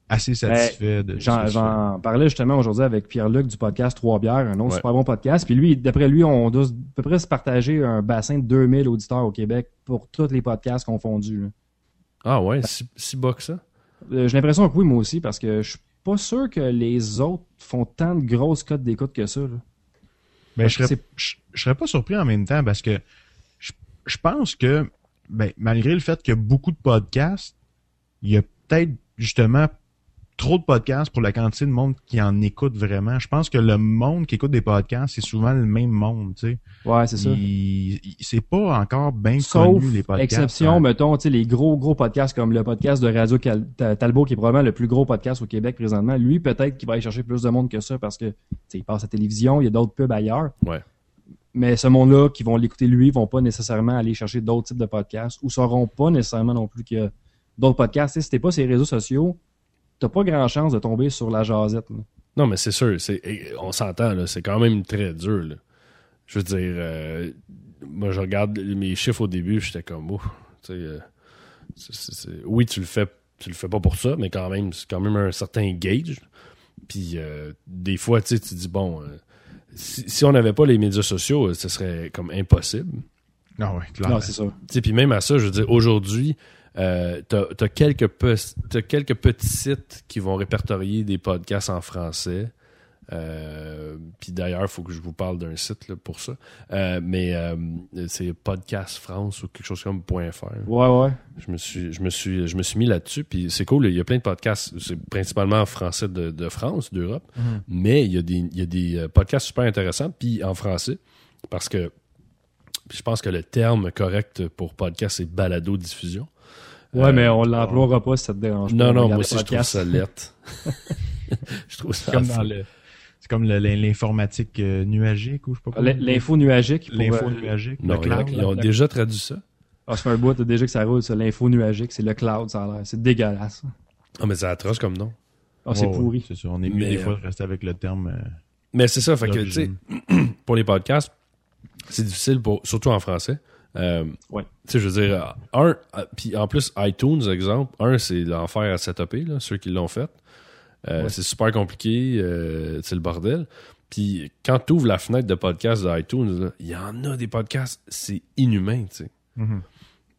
assez satisfait de Ben, J'en, j'en parlais justement aujourd'hui avec Pierre-Luc du podcast Trois Bières, un autre Ouais. super bon podcast. Puis lui, d'après lui, on doit à peu près se partager un bassin de 2000 auditeurs au Québec pour tous les podcasts confondus. là. Ah ouais, si, si bas que ça? Euh, J'ai l'impression que oui, moi aussi, parce que je suis pas sûr que les autres font tant de grosses cotes d'écoute que ça. là. Ben, je, serais, C'est- je, je serais pas surpris en même temps parce que je, je pense que ben, malgré le fait qu'il y a beaucoup de podcasts, il y a peut-être justement trop de podcasts pour la quantité de monde qui en écoute vraiment. Je pense que le monde qui écoute des podcasts, c'est souvent le même monde, tu sais. Ouais, c'est ça. C'est pas encore bien Sauf connu les podcasts. exception, hein. mettons, tu sais, les gros, gros podcasts comme le podcast de Radio Cal- Talbot, qui est probablement le plus gros podcast au Québec présentement. Lui, peut-être qu'il va aller chercher plus de monde que ça parce que, tu sais, il passe à la télévision, il y a d'autres pubs ailleurs. Ouais. Mais ce monde-là, qui vont l'écouter lui, vont pas nécessairement aller chercher d'autres types de podcasts ou sauront pas nécessairement non plus a d'autres podcasts. Si t'es pas les réseaux sociaux, t'as pas grand chance de tomber sur la jasette. Non, mais c'est sûr. c'est- On s'entend. C'est quand même très dur. Je veux dire, euh, moi, je regarde mes chiffres au début, j'étais comme, c'est- oui, tu le fais, tu le fais pas pour ça, mais quand même, c'est quand même un certain gauge. Puis, euh, des fois, tu tu dis, bon, euh, si, si on n'avait pas les médias sociaux, euh, ce serait comme impossible. Ah ouais, clairement. Non, c'est ça. Tu sais, puis même à ça, je veux dire, aujourd'hui, euh, t'as as quelques, pe- quelques petits sites qui vont répertorier des podcasts en français. Euh, puis d'ailleurs, il faut que je vous parle d'un site là, pour ça. Euh, mais euh, c'est Podcast France ou quelque chose comme .fr. Ouais, ouais. Je me suis, je me suis, je me suis mis là-dessus. Puis c'est cool. Il y a plein de podcasts. C'est principalement en français de, de France, d'Europe. Mhm. Mais il y a des, il y a des euh, podcasts super intéressants. Puis en français, parce que je pense que le terme correct pour podcast, c'est balado diffusion. Ouais, Euh, mais on l'emploiera pas si ça te dérange pas. non, non, moi aussi, je trouve ça lettre. je trouve ça comme fun. dans le. C'est comme l'informatique euh, nuagique ou je sais pas. L- L'info nuagique. pour, L'info euh, nuagique. Non, le ils ont- cloud. ils ont déjà traduit ça. Ah, ça fait un bout t'as déjà que ça roule, ça. L'info nuagique, c'est le cloud, ça a l'air. C'est dégueulasse. Ah, mais c'est atroce comme nom. Ah, c'est Ouais, ouais, pourri. C'est ça. On est mieux Mais, des fois euh, de rester avec le terme. euh, Mais c'est ça, fait que, tu sais, pour les podcasts, c'est difficile, pour, surtout en français. Euh, Ouais. Tu sais, je veux dire, un, euh, puis en plus, iTunes, exemple, un, c'est l'enfer à setuper, là, ceux qui l'ont fait. Euh, Ouais. C'est super compliqué, euh, c'est le bordel. Puis quand tu ouvres la fenêtre de podcast d'iTunes, il y en a des podcasts, c'est inhumain, tu sais. Mhm.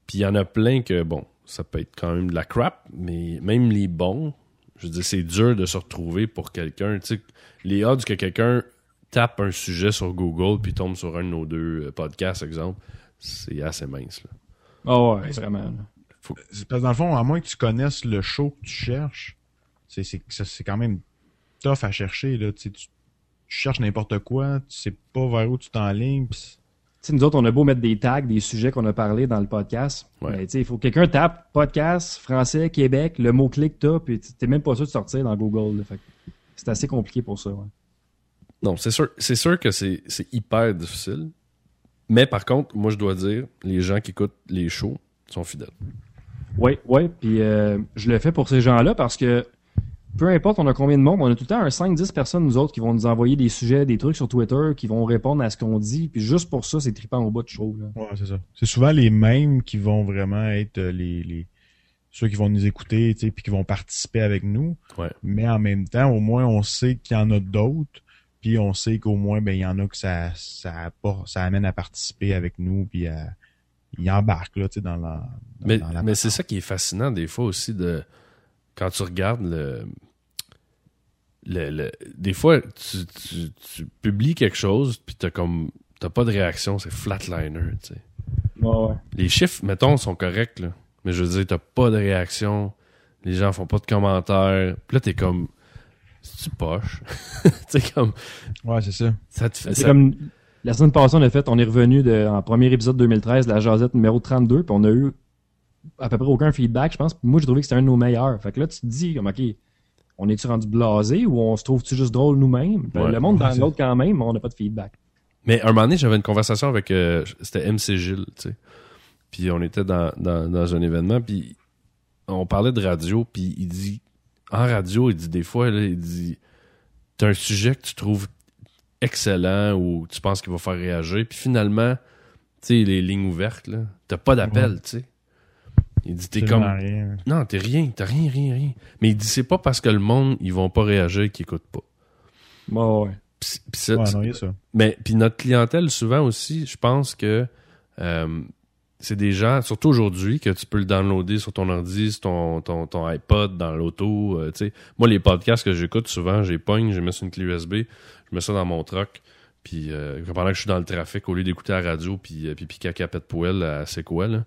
Puis il y en a plein que, bon, ça peut être quand même de la crap, mais même les bons, je veux dire, c'est dur de se retrouver pour quelqu'un. Tu sais, les odds que quelqu'un tape un sujet sur Google puis tombe sur un de nos deux euh, podcasts, exemple, c'est assez mince. Là. Ah ouais, vraiment. parce que dans le fond, à moins que tu connaisses le show que tu cherches, c'est c'est ça- c'est quand même tough à chercher. Là. Tu, tu- cherches n'importe quoi, tu sais pas vers où tu t'enlignes. pis Tu sais, nous autres, on a beau mettre des tags, des sujets qu'on a parlé dans le podcast. Ouais. Mais tu sais, il faut que quelqu'un tape podcast, français, Québec, le mot-clé que t'as, puis t'es même pas sûr de sortir dans Google. là. Fait que c'est assez compliqué pour ça. ouais. Non, c'est sûr, c'est sûr que c'est c'est hyper difficile. Mais par contre, moi, je dois dire, les gens qui écoutent les shows sont fidèles. Oui, oui. Puis euh, je le fais pour ces gens-là parce que peu importe on a combien de monde, on a tout le temps un 5-10 personnes, nous autres, qui vont nous envoyer des sujets, des trucs sur Twitter, qui vont répondre à ce qu'on dit. Puis juste pour ça, c'est trippant au bout, trouve. là. Ouais, c'est ça. C'est souvent les mêmes qui vont vraiment être euh, les, les ceux qui vont nous écouter, tu sais, puis qui vont participer avec nous. Ouais. Mais en même temps, au moins, on sait qu'il y en a d'autres, puis on sait qu'au moins, ben, il y en a que ça, ça, apporte- ça amène à participer avec nous, puis à, ils embarquent là, tu sais, dans la. dans- Mais, dans la mais c'est ça qui est fascinant des fois aussi de quand tu regardes le. le, le- des fois, tu, tu, tu publies quelque chose, puis t'as comme. T'as pas de réaction, c'est flatliner, tu sais. Ouais, ouais. Les chiffres, mettons, sont corrects, là. Mais je veux dire, t'as pas de réaction, les gens font pas de commentaires. Puis là, t'es comme. C'est-tu poche? tu sais, comme. Ouais, c'est ça. Ça te fait. C'est ça- comme la semaine passée, on a fait, on est revenu de, en premier épisode 2013, la Jazette numéro 32, puis on a eu à peu près aucun feedback, je pense. Moi, j'ai trouvé que c'était un de nos meilleurs. Fait que là, tu te dis, comme, OK, on est-tu rendu blasé ou on se trouve-tu juste drôle nous-mêmes? Ben, Ouais. le monde dans l'autre quand même, mais on n'a pas de feedback. Mais un moment donné, j'avais une conversation avec. euh, C'était MC Gilles, tu sais. Puis on était dans, dans, dans un événement, puis on parlait de radio, puis il dit. En radio, il dit des fois, là, il dit. T'as un sujet que tu trouves excellent ou tu penses qu'il va faire réagir, puis finalement, tu sais, les lignes ouvertes, là, t'as pas d'appel, tu sais. Il dit, t'es comme. rien. Non, t'es rien, t'as rien, rien, rien. Mais il dit, c'est pas parce que le monde, ils vont pas réagir qu'ils écoutent pas. Ouais. Puis ça- Ouais, non, il y a ça. mais puis notre clientèle, souvent aussi, je pense que euh, c'est des gens, surtout aujourd'hui, que tu peux le downloader sur ton ordi, sur ton, ton, ton iPod, dans l'auto. euh, tu sais. Moi, les podcasts que j'écoute, souvent, j'ai pogne, je mets sur une clé USB, je mets ça dans mon truck. Puis euh, pendant que je suis dans le trafic, au lieu d'écouter la radio, puis euh, pipi caca pète poêle à c'est quoi, là,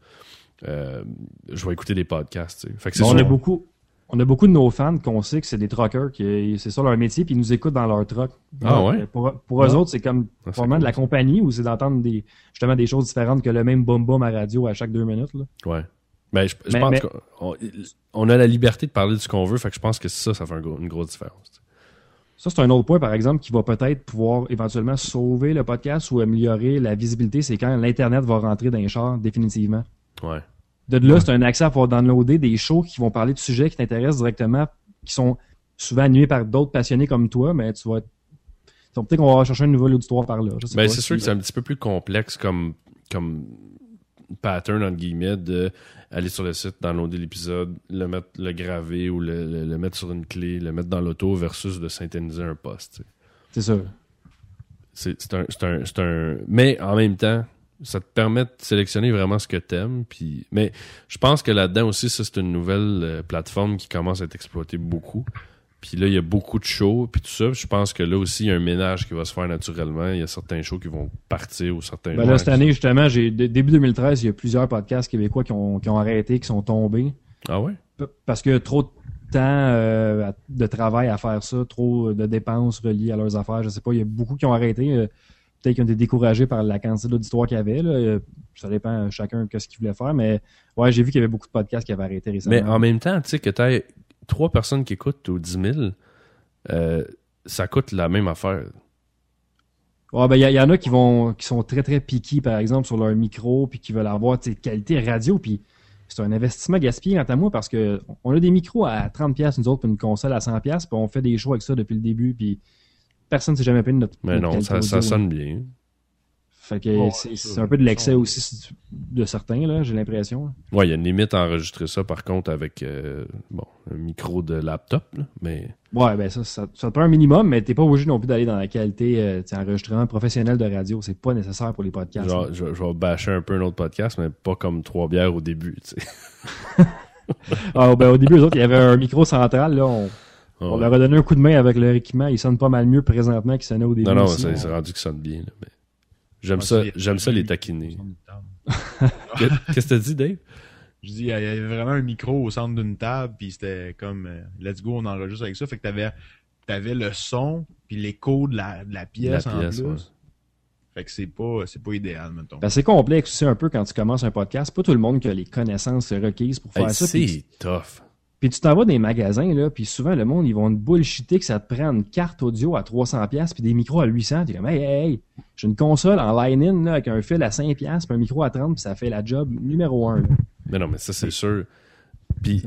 euh, je vais écouter des podcasts. Fait que on, a beaucoup, on a beaucoup de nos fans qu'on sait que c'est des truckers, qui c'est ça leur métier, puis ils nous écoutent dans leur truck. Ah Donc, ouais? Pour, pour eux Ah. autres, c'est comme Ah, de la compagnie ou c'est d'entendre des, justement des choses différentes que le même boom boom à radio à chaque deux minutes. Là. Ouais. Mais je, je Mais- pense mais- qu'on on a la liberté de parler de ce qu'on veut, fait que je pense que ça, ça fait un gros- une grosse différence. Ça, c'est un autre point, par exemple, qui va peut-être pouvoir éventuellement sauver le podcast ou améliorer la visibilité. C'est quand l'Internet va rentrer dans les chars, définitivement. Ouais. De là, c'est un accès à pouvoir downloader des shows qui vont parler de sujets qui t'intéressent directement, qui sont souvent animés par d'autres passionnés comme toi, mais tu vas être... Peut-être qu'on va chercher un nouvel auditoire par là. Je sais Ben, c'est si- sûr que c'est un petit peu plus complexe comme, comme pattern, entre guillemets, de aller sur le site, downloader l'épisode, le mettre, le graver ou le, le- le mettre sur une clé, le mettre dans l'auto versus de synthétiser un post. tu sais. C'est ça. C'est c'est un, c'est un, c'est un- Mais en même temps, ça te permet de sélectionner vraiment ce que t'aimes. Puis... Mais je pense que là-dedans aussi, ça, c'est une nouvelle euh, plateforme qui commence à être exploitée beaucoup. Puis là, il y a beaucoup de shows, puis tout ça. Je pense que là aussi, il y a un ménage qui va se faire naturellement. Il y a certains shows qui vont partir ou certains... Ben là, cette année, justement, j'ai début 2013, il y a plusieurs podcasts québécois qui ont, qui ont arrêté, qui sont tombés. Ah ouais? Parce que trop de temps euh, de travail à faire ça, trop de dépenses reliées à leurs affaires. Je sais pas, il y a beaucoup qui ont arrêté. Peut-être qu'ils ont été découragés par la quantité d'auditoire qu'il y avait. Là. Euh, Ça dépend euh, chacun qu'est-ce qu'il voulait faire. Mais ouais, j'ai vu qu'il y avait beaucoup de podcasts qui avaient arrêté récemment. Mais en même temps, tu sais, que tu trois personnes qui écoutent ou 10 000, euh, ça coûte la même affaire. Ouais, ben, il y, y en a qui vont, qui sont très, très piqués, par exemple, sur leur micro, puis qui veulent avoir, sais, qualité radio, puis c'est un investissement gaspillé, quant à moi, parce que on a des micros à 30$, nous autres, puis une console à 100$, puis on fait des shows avec ça depuis le début, puis personne ne s'est jamais payé de notre, Mais notre non, ça, sonne bien. Fait que Ouais, c'est un peu de l'excès aussi de certains, là, j'ai l'impression. Ouais, il y a une limite à enregistrer ça, par contre, avec euh, bon, un micro de laptop, là, mais Ouais, ben ça, ça, ça te prend un minimum, mais t'es pas obligé non plus d'aller dans la qualité euh, tu sais, enregistrement professionnel de radio. C'est pas nécessaire pour les podcasts. genre, je, je vais bâcher un peu un autre podcast, mais pas comme trois bières au début, tu sais. Ah, ben, au début, eux autres, il y avait un micro central. Là, on, Ah on ouais. leur a donné un coup de main avec leur équipement. Il sonne pas mal mieux présentement qu'il sonnait au début. Non, non, c'est c'est rendu que ça sonne bien, là, mais j'aime Ouais, ça, j'aime ça les taquiner. Que- Qu'est-ce que t'as dit, Dave? Je dis, il y avait vraiment un micro au centre d'une table, puis c'était comme, euh, let's go, on enregistre avec ça. Fait que t'avais, t'avais le son, puis l'écho de la, de la pièce, La pièce, en plus. ouais. Fait que c'est pas, c'est pas idéal, mettons. Ben, c'est complexe aussi un peu quand tu commences un podcast. Pas tout le monde qui a les connaissances requises pour faire Hey, ça. C'est tough. Puis tu t'en vas dans les magasins, là, puis souvent, le monde, ils vont te bullshiter que ça te prend une carte audio à 300$ puis des micros à 800$. T'es comme, hey, hey, hey, j'ai une console en line-in là, avec un fil à 5$, puis un micro à 30$, puis ça fait la job numéro 1. Mais non, mais ça, c'est sûr. Puis,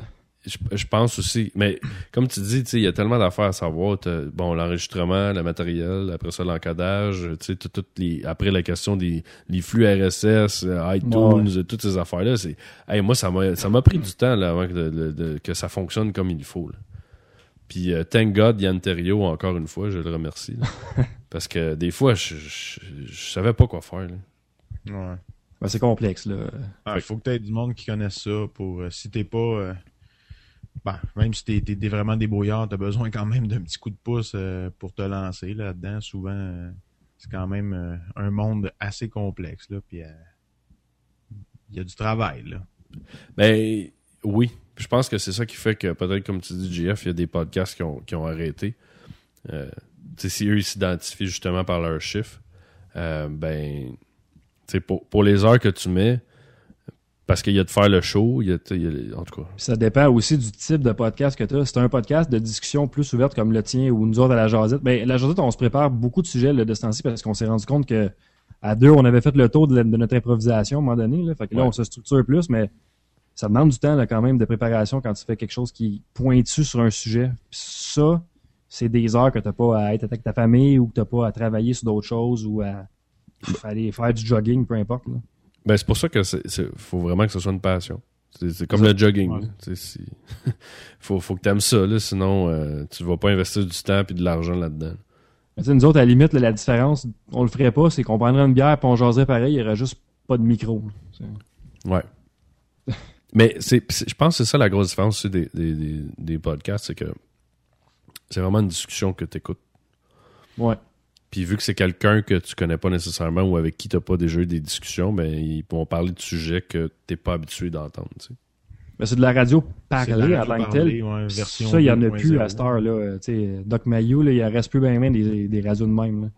je, je pense aussi, mais comme tu dis, il y a tellement d'affaires à savoir. Bon, l'enregistrement, le matériel, après ça, l'encodage, tu sais, tout- toutes les, après la question des les flux RSS, euh, iTunes, toutes ces affaires-là, c'est, hey, moi, ça m'a, ça m'a pris du temps, là, avant que, de- de- de- que ça fonctionne comme il faut, là. Puis, euh, thank God, Yann Terriot, encore une fois, je le remercie, là. Parce que des fois, je, je, je savais pas quoi faire, là. Ouais. Ben, c'est complexe, là. Ah, Il faut que tu aies du monde qui connaisse ça pour euh, si t'es pas euh, ben, même si t'es, t'es vraiment débrouillard, t'as besoin quand même d'un petit coup de pouce euh, pour te lancer là-dedans. Souvent, euh, c'est quand même euh, un monde assez complexe là, puis il y a du travail là. Ben oui. Je pense que c'est ça qui fait que peut-être, comme tu dis, JF, il y a des podcasts qui ont, qui ont arrêté. Tu si eux ils s'identifient justement par leurs chiffres, ben, tu pour, pour les heures que tu mets, parce qu'il y a de faire le show, il y a, tu sais, il y a- en tout cas. Ça dépend aussi du type de podcast que tu as. Si tu un podcast de discussion plus ouverte comme le tien ou nous autres à la Jazette, ben, la Jazette, on se prépare beaucoup de sujets de ce temps-ci parce qu'on s'est rendu compte que à deux, on avait fait le tour de, la- de notre improvisation à un moment donné. Là. Fait que là, Ouais. on se structure plus, mais ça demande du temps là, quand même de préparation quand tu fais quelque chose qui est pointu sur un sujet. Puis ça, c'est des heures que tu pas à être avec ta famille ou que tu pas à travailler sur d'autres choses ou à aller faire du jogging, peu importe. Là. Ben, c'est pour ça que c'est, c'est- faut vraiment que ce soit une passion. C'est, c'est comme le jogging. ouais. si- faut, faut que tu aimes ça, là, sinon euh, tu vas pas investir du temps et de l'argent là-dedans. Mais nous autres, à la limite, là, la différence, on le ferait pas, c'est qu'on prendrait une bière puis on jaserait pareil, il y aurait juste pas de micro. C'est- Ouais. Mais c'est, c'est- je pense que c'est ça la grosse différence aussi des, des, des, des podcasts, c'est que c'est vraiment une discussion que tu écoutes. Ouais. Puis vu que c'est quelqu'un que tu connais pas nécessairement ou avec qui t'as pas déjà eu des discussions, ben ils vont parler de sujets que t'es pas habitué d'entendre. Tu sais. Mais c'est de la radio parlée en tant que ça, il y en a plus 2.0. à cette heure-là. Euh, tu sais, Doc Mayou, là, il en reste plus bien même des, des radios de même.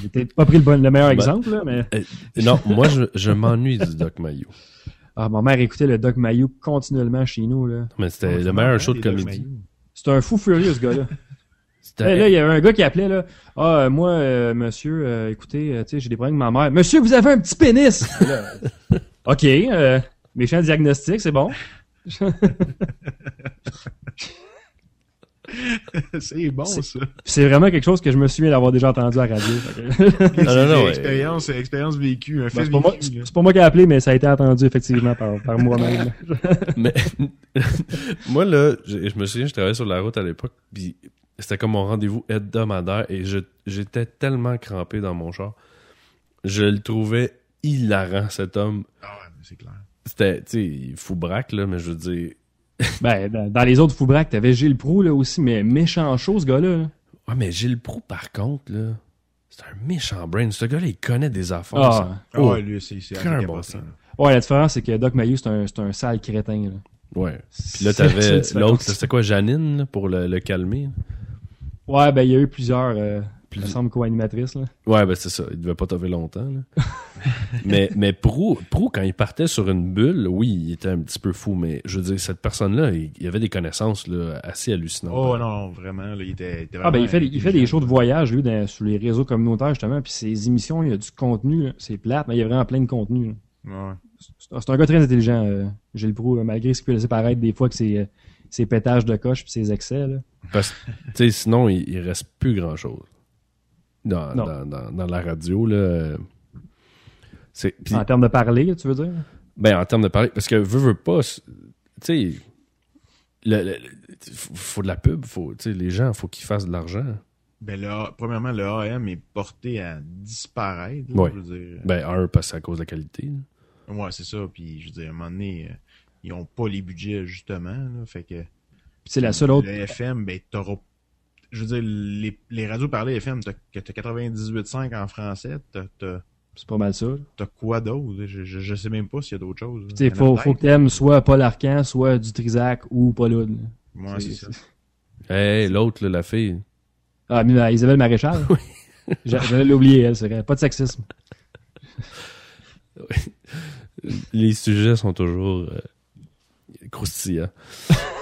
J'ai peut-être pas pris le, bon, le meilleur Ben- exemple, là, mais Euh, non, moi je, je m'ennuie du Doc Mayo. ah, ma mère écoutait le Doc Mayou continuellement chez nous. Là. Mais c'était Ouais, le meilleur show de comédie. Mayou? C'est un fou furieux, ce gars-là. Hey, là, il y avait un gars qui appelait, là. Ah, euh, moi, euh, monsieur, euh, écoutez, euh, tu sais, j'ai des problèmes avec ma mère. Monsieur, vous avez un petit pénis! Là, OK, euh, méchant diagnostic, c'est bon. c'est bon C'est- ça. C'est vraiment quelque chose que je me souviens d'avoir déjà entendu à la radio. Ouais. expérience, expérience vécue, un fait Ben, c'est pas c'est pas moi qui ai appelé, mais ça a été entendu effectivement par, par moi-même. Mais moi, là, je, je me souviens, je travaillais sur la route à l'époque, puis c'était comme mon rendez-vous hebdomadaire et je- j'étais tellement crampé dans mon char. Je le trouvais hilarant, cet homme. Ah ouais, c'est clair. C'était, tu sais, il fout braque, là, mais je veux dire. ben, dans, dans les autres Foubraques, t'avais Gilles Proux là aussi, mais méchant chaud, ce gars-là. là. Ouais, mais Gilles Proux, par contre, là, c'est un méchant brain. Ce gars-là, il connaît des affaires. Ah. ça. Ah Oh. ouais, lui, c'est assez bon sens. là. Ouais, la différence, c'est que Doc Mayou, c'est un, c'est un sale crétin. Là. Ouais. Puis là, t'avais l'autre, c'était quoi, Janine, là, pour le, le calmer? Ouais, ben, il y a eu plusieurs. euh, Ça semble co-animatrice, là. Ouais, ben c'est ça. Il devait pas t'avoir longtemps. Là. mais mais Prou, Prou, quand il partait sur une bulle, oui, il était un petit peu fou, mais je veux dire, cette personne-là, il, il avait des connaissances là, assez hallucinantes. Oh non, vraiment, là, il était, il était Ah ben il fait, il fait des shows de voyage, lui, dans- sur les réseaux communautaires, justement, puis ses émissions, il y a du contenu, c'est plate, mais il y a vraiment plein de contenu. là. Ouais. C'est c'est un gars très intelligent, euh, Gilles Proulx, malgré ce qu'il peut laisser paraître des fois que c'est euh, ses pétages de coche puis ses excès. Là. Parce que, tu sais, sinon, il, il reste plus grand-chose. Dans, dans, dans, dans la radio, là. En termes de parler, tu veux dire? ben, en termes de parler, parce que veux, veux pas, tu sais, le, le- le- faut, faut de la pub, faut, tu sais, les gens, faut qu'ils fassent de l'argent. Ben là, premièrement, le AM est porté à disparaître. là, Ouais. Je veux dire. Ben, un, parce que c'est à cause de la qualité. là. Ouais, c'est ça. Puis, je veux dire, à un moment donné, euh, ils ont pas les budgets, justement. Là, fait que. C'est la seule autre. Le FM, ben, t'auras. Je veux dire, les, les radios parlées FM, t'as que t'as 98.5 en français, t'as, C'est pas mal ça. t'as quoi d'autre? Je, je, je sais même pas s'il y a d'autres choses. Il faut, faut que t'aimes soit Paul Arcan, soit du Trisac ou Paul Hood. Ouais, c'est ça. Hey, l'autre, la fille. Ah, mais euh, Isabelle Maréchal? J'a- J'allais l'oublier, elle, c'est vrai. Pas de sexisme. Les sujets sont toujours euh, croustillants.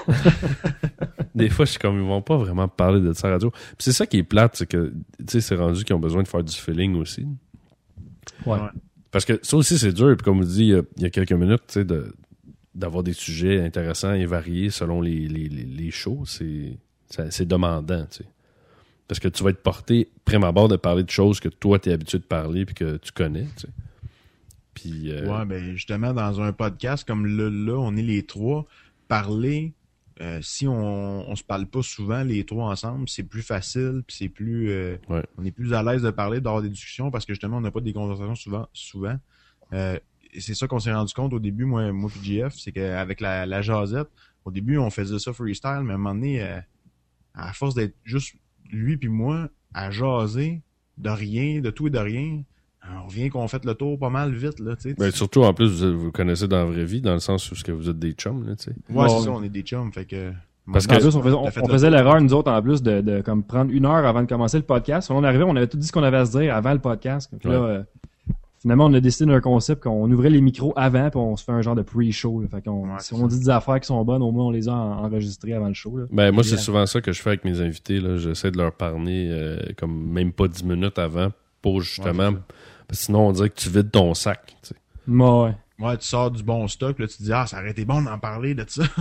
Des fois, je suis comme, ils vont pas vraiment parler de ça à la radio. Puis c'est ça qui est plate, c'est que, tu sais, c'est rendu qu'ils ont besoin de faire du feeling aussi. Ouais. Parce que ça aussi, c'est dur. Puis comme vous dit il y a, il y a quelques minutes, tu sais, de- d'avoir des sujets intéressants et variés selon les, les, les, les shows, c'est ça- c'est demandant, tu sais. Parce que tu vas être porté, prime abord, de parler de choses que toi, tu es habitué de parler puis que tu connais, tu sais. Puis, euh, Ouais, ben justement, dans un podcast comme là, là on est les trois, parler, euh, si on, on se parle pas souvent les trois ensemble, c'est plus facile, puis c'est plus euh, Ouais. on est plus à l'aise de parler, d'avoir des discussions parce que justement on n'a pas des conversations souvent souvent. Euh, c'est ça qu'on s'est rendu compte au début, moi, moi puis JF, c'est qu'avec la, la jasette, au début on faisait ça freestyle, mais à un moment donné, euh, à force d'être juste lui puis moi à jaser de rien, de tout et de rien, on revient qu'on fait le tour pas mal vite là, tu sais. ben, surtout, en plus, vous vous connaissez dans la vraie vie, dans le sens où ce que vous êtes des chums, là, tu sais. Ouais, c'est ça, on est des chums, fait que. Parce que- plus, on faisait, on- faisait l'erreur, nous autres, en plus, de, de comme prendre une heure avant de commencer le podcast. Quand on arrivait, on avait tout dit ce qu'on avait à se dire avant le podcast. Puis là, euh, finalement, on a décidé d'un concept qu'on ouvrait les micros avant, puis on se fait un genre de pre-show. là. Fait qu'on, Ouais, si on dit des affaires qui sont bonnes, au moins on les a en- enregistrées avant le show. Là. Ben, moi, c'est souvent ça que je fais avec mes invités, là. J'essaie de leur parler, euh, comme même pas 10 minutes avant, pour justement. Ouais, parce que sinon, on dirait que tu vides ton sac, tu sais. Ouais. Ouais, tu sors du bon stock, là, tu te dis, ah, ça aurait été bon d'en parler de ça.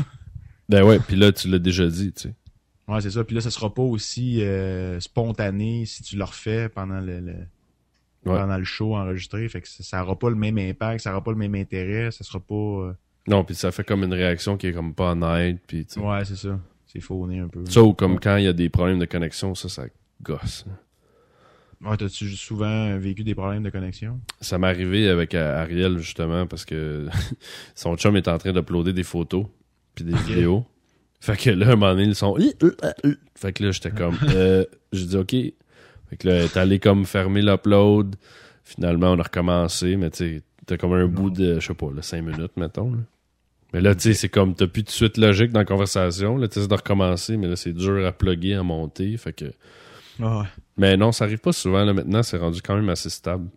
Ben ouais, puis là, tu l'as déjà dit, tu sais. Ouais, c'est ça. Puis là, ça sera pas aussi euh, spontané si tu le refais pendant le, le- Ouais. pendant le show enregistré. Fait que ça, ça aura pas le même impact, ça aura pas le même intérêt, ça sera pas. euh, Non, puis ça fait comme une réaction qui est comme pas honnête, puis tu sais. Ouais, c'est ça. C'est fauné un peu. Ça, ou comme quand il y a des problèmes de connexion, ça, ça gosse. T'as-tu souvent vécu des problèmes de connexion? Ça m'est arrivé avec euh, Ariel, justement, parce que son chum est en train d'uploader des photos, puis des vidéos. Fait que là, à un moment donné, ils sont... Fait que là, j'étais comme... Euh, je dis OK. Fait que là, t'es allé comme fermer l'upload. Finalement, on a recommencé, mais tu sais, t'as comme un bout de, je sais pas, là, 5 minutes, mettons. là. Mais là, tu sais, c'est comme, t'as plus de suite logique dans la conversation. Là, tu de recommencer, mais là, c'est dur à plugger, à monter. Fait que... Ah ouais. Mais non, ça arrive pas souvent. Là, maintenant, c'est rendu quand même assez stable.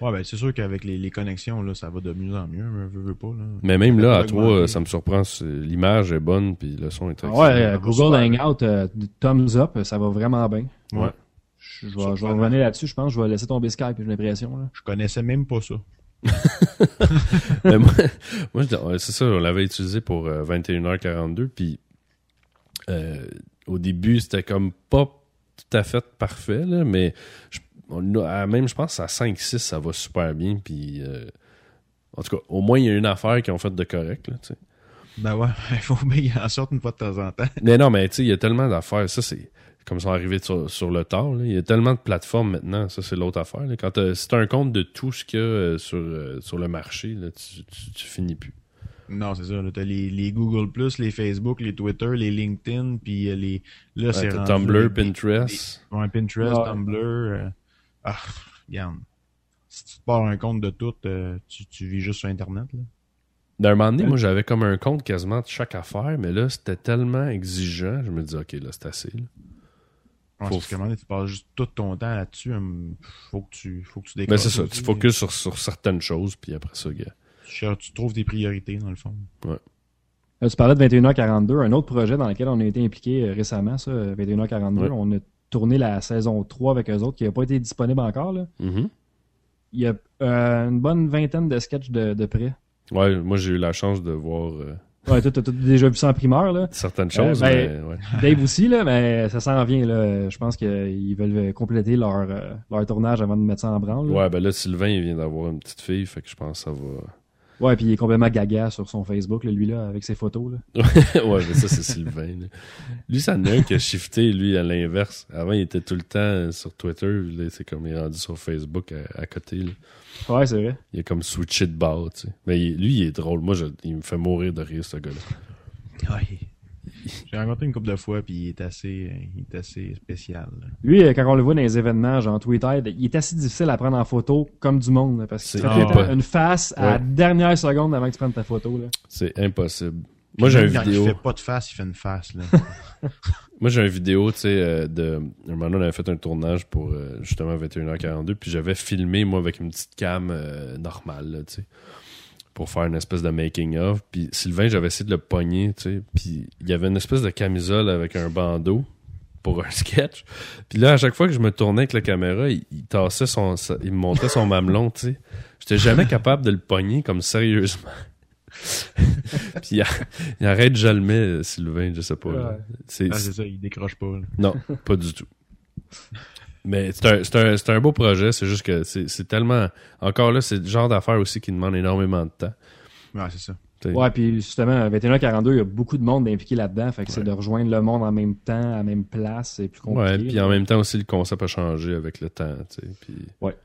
Ouais, ben c'est sûr qu'avec les, les connexions, là, ça va de mieux en mieux, mais veux, veux pas, là. Mais même là, à toi, euh, ça me surprend. L'image est bonne, puis le son est très Ah ouais, ça euh, Google Hangout, euh, thumbs up, ça va vraiment bien. Ouais. Je, je vais, je vais revenir là-dessus, je pense. Je vais laisser tomber Skype, j'ai l'impression. Là. Je connaissais même pas ça. Mais moi, moi, je- ouais, c'est ça, on l'avait utilisé pour euh, 21h42, puis euh, au début, c'était comme pas tout à fait parfait, là, mais je- on a- à même, je pense, à 5-6, ça va super bien, puis euh, en tout cas, au moins, il y a une affaire qu'ils ont fait de correct, là. Ben ouais, il faut bien en sorte une fois de temps en temps. Mais non, mais tu sais, il y a tellement d'affaires. Ça, c'est comme ça arrivé sur, sur le tard. là. Il y a tellement de plateformes maintenant. Ça, c'est l'autre affaire. là. Quand t'as- si tu un compte de tout ce qu'il y a euh, sur, euh, sur le marché, là, tu, tu, tu finis plus. Non, c'est ça. T'as les, les Google+, les Facebook, les Twitter, les LinkedIn, puis euh, les... Là, Ouais, c'est Tumblr, les- Pinterest. Ouais, Pinterest, Ouais. Tumblr. euh, Ah, regarde. Si tu te pars un compte de tout, euh, tu, tu vis juste sur Internet. Là. D'un moment donné, moi, j'avais comme un compte quasiment de chaque affaire, mais là, c'était tellement exigeant. Je me dis, OK, là, c'est assez. là. Ouais, Faut- parce qu'à un moment donné, tu passes juste tout ton temps là-dessus. hum, Faut que tu, faut que tu Mais décroches c'est ça, tu focuses sur, sur certaines choses, puis après ça, gars. Tu, trouves tes priorités, dans le fond. Là, tu parlais de 21h42, un autre projet dans lequel on a été impliqué euh, récemment, ça, euh, 21h42. Ouais. On a tourné la saison 3 avec eux autres, qui n'a pas été disponible encore. Là. Mhm. Il y a euh, une bonne vingtaine de sketchs de, de près. Ouais, moi j'ai eu la chance de voir euh, Ouais, toi, t'as déjà vu ça en primeur, là. certaines choses, ben- mais ouais. Dave aussi, là, mais ça s'en vient, là. Je pense qu'ils veulent compléter leur, euh, leur tournage avant de mettre ça en branle. là. Ouais, ben là, Sylvain, il vient d'avoir une petite fille, fait que je pense que ça va. Ouais, puis il est complètement gaga sur son Facebook, là, lui, là, avec ses photos, là. ouais, mais ça, c'est Sylvain. là. Lui, ça un qui a shifté, lui, à l'inverse. Avant, il était tout le temps sur Twitter. Là, c'est comme il est rendu sur Facebook à, à côté. là. Ouais, c'est vrai. Il a comme switché de bord, tu sais. Mais il- lui, il est drôle. Moi, je- il me fait mourir de rire, ce gars-là. J'ai rencontré une couple de fois, puis il est assez, il est assez spécial. là. Lui, euh, quand on le voit dans les événements, genre Twitter, il est assez difficile à prendre en photo comme du monde, parce qu'il temps impossible. une face à la Ouais. dernière seconde avant que tu prennes ta photo. C'est impossible. Moi, j'ai une quand vidéo. Il fait pas de face, il fait une face. Là. Moi, j'ai une vidéo, tu sais, euh, de. Un moment donné, on avait fait un tournage pour euh, justement 21h42, puis j'avais filmé, moi, avec une petite cam euh, normale, tu sais, pour faire une espèce de making-of. Puis Sylvain, j'avais essayé de le pogner, tu sais, puis il y avait une espèce de camisole avec un bandeau pour un sketch. Puis là, à chaque fois que je me tournais avec la caméra, il, il tassait son. il me montrait son mamelon, tu sais. J'étais jamais capable de le pogner, comme sérieusement. puis il, a- il arrête jamais, Sylvain, je sais pas. Ouais. C'est- Ah, c'est ça, il décroche pas. là. non, pas du tout. Mais c'est un, c'est un, c'est un beau projet, c'est juste que c'est c'est tellement... Encore là, c'est le genre d'affaire aussi qui demande énormément de temps. Ouais, c'est ça. Ouais, puis justement, 21h42, il y a beaucoup de monde impliqué là-dedans, fait que c'est de rejoindre le monde en même temps, à la même place, c'est plus compliqué. Ouais, puis en même temps aussi, le concept a changé avec le temps, tu sais. Puis Ouais.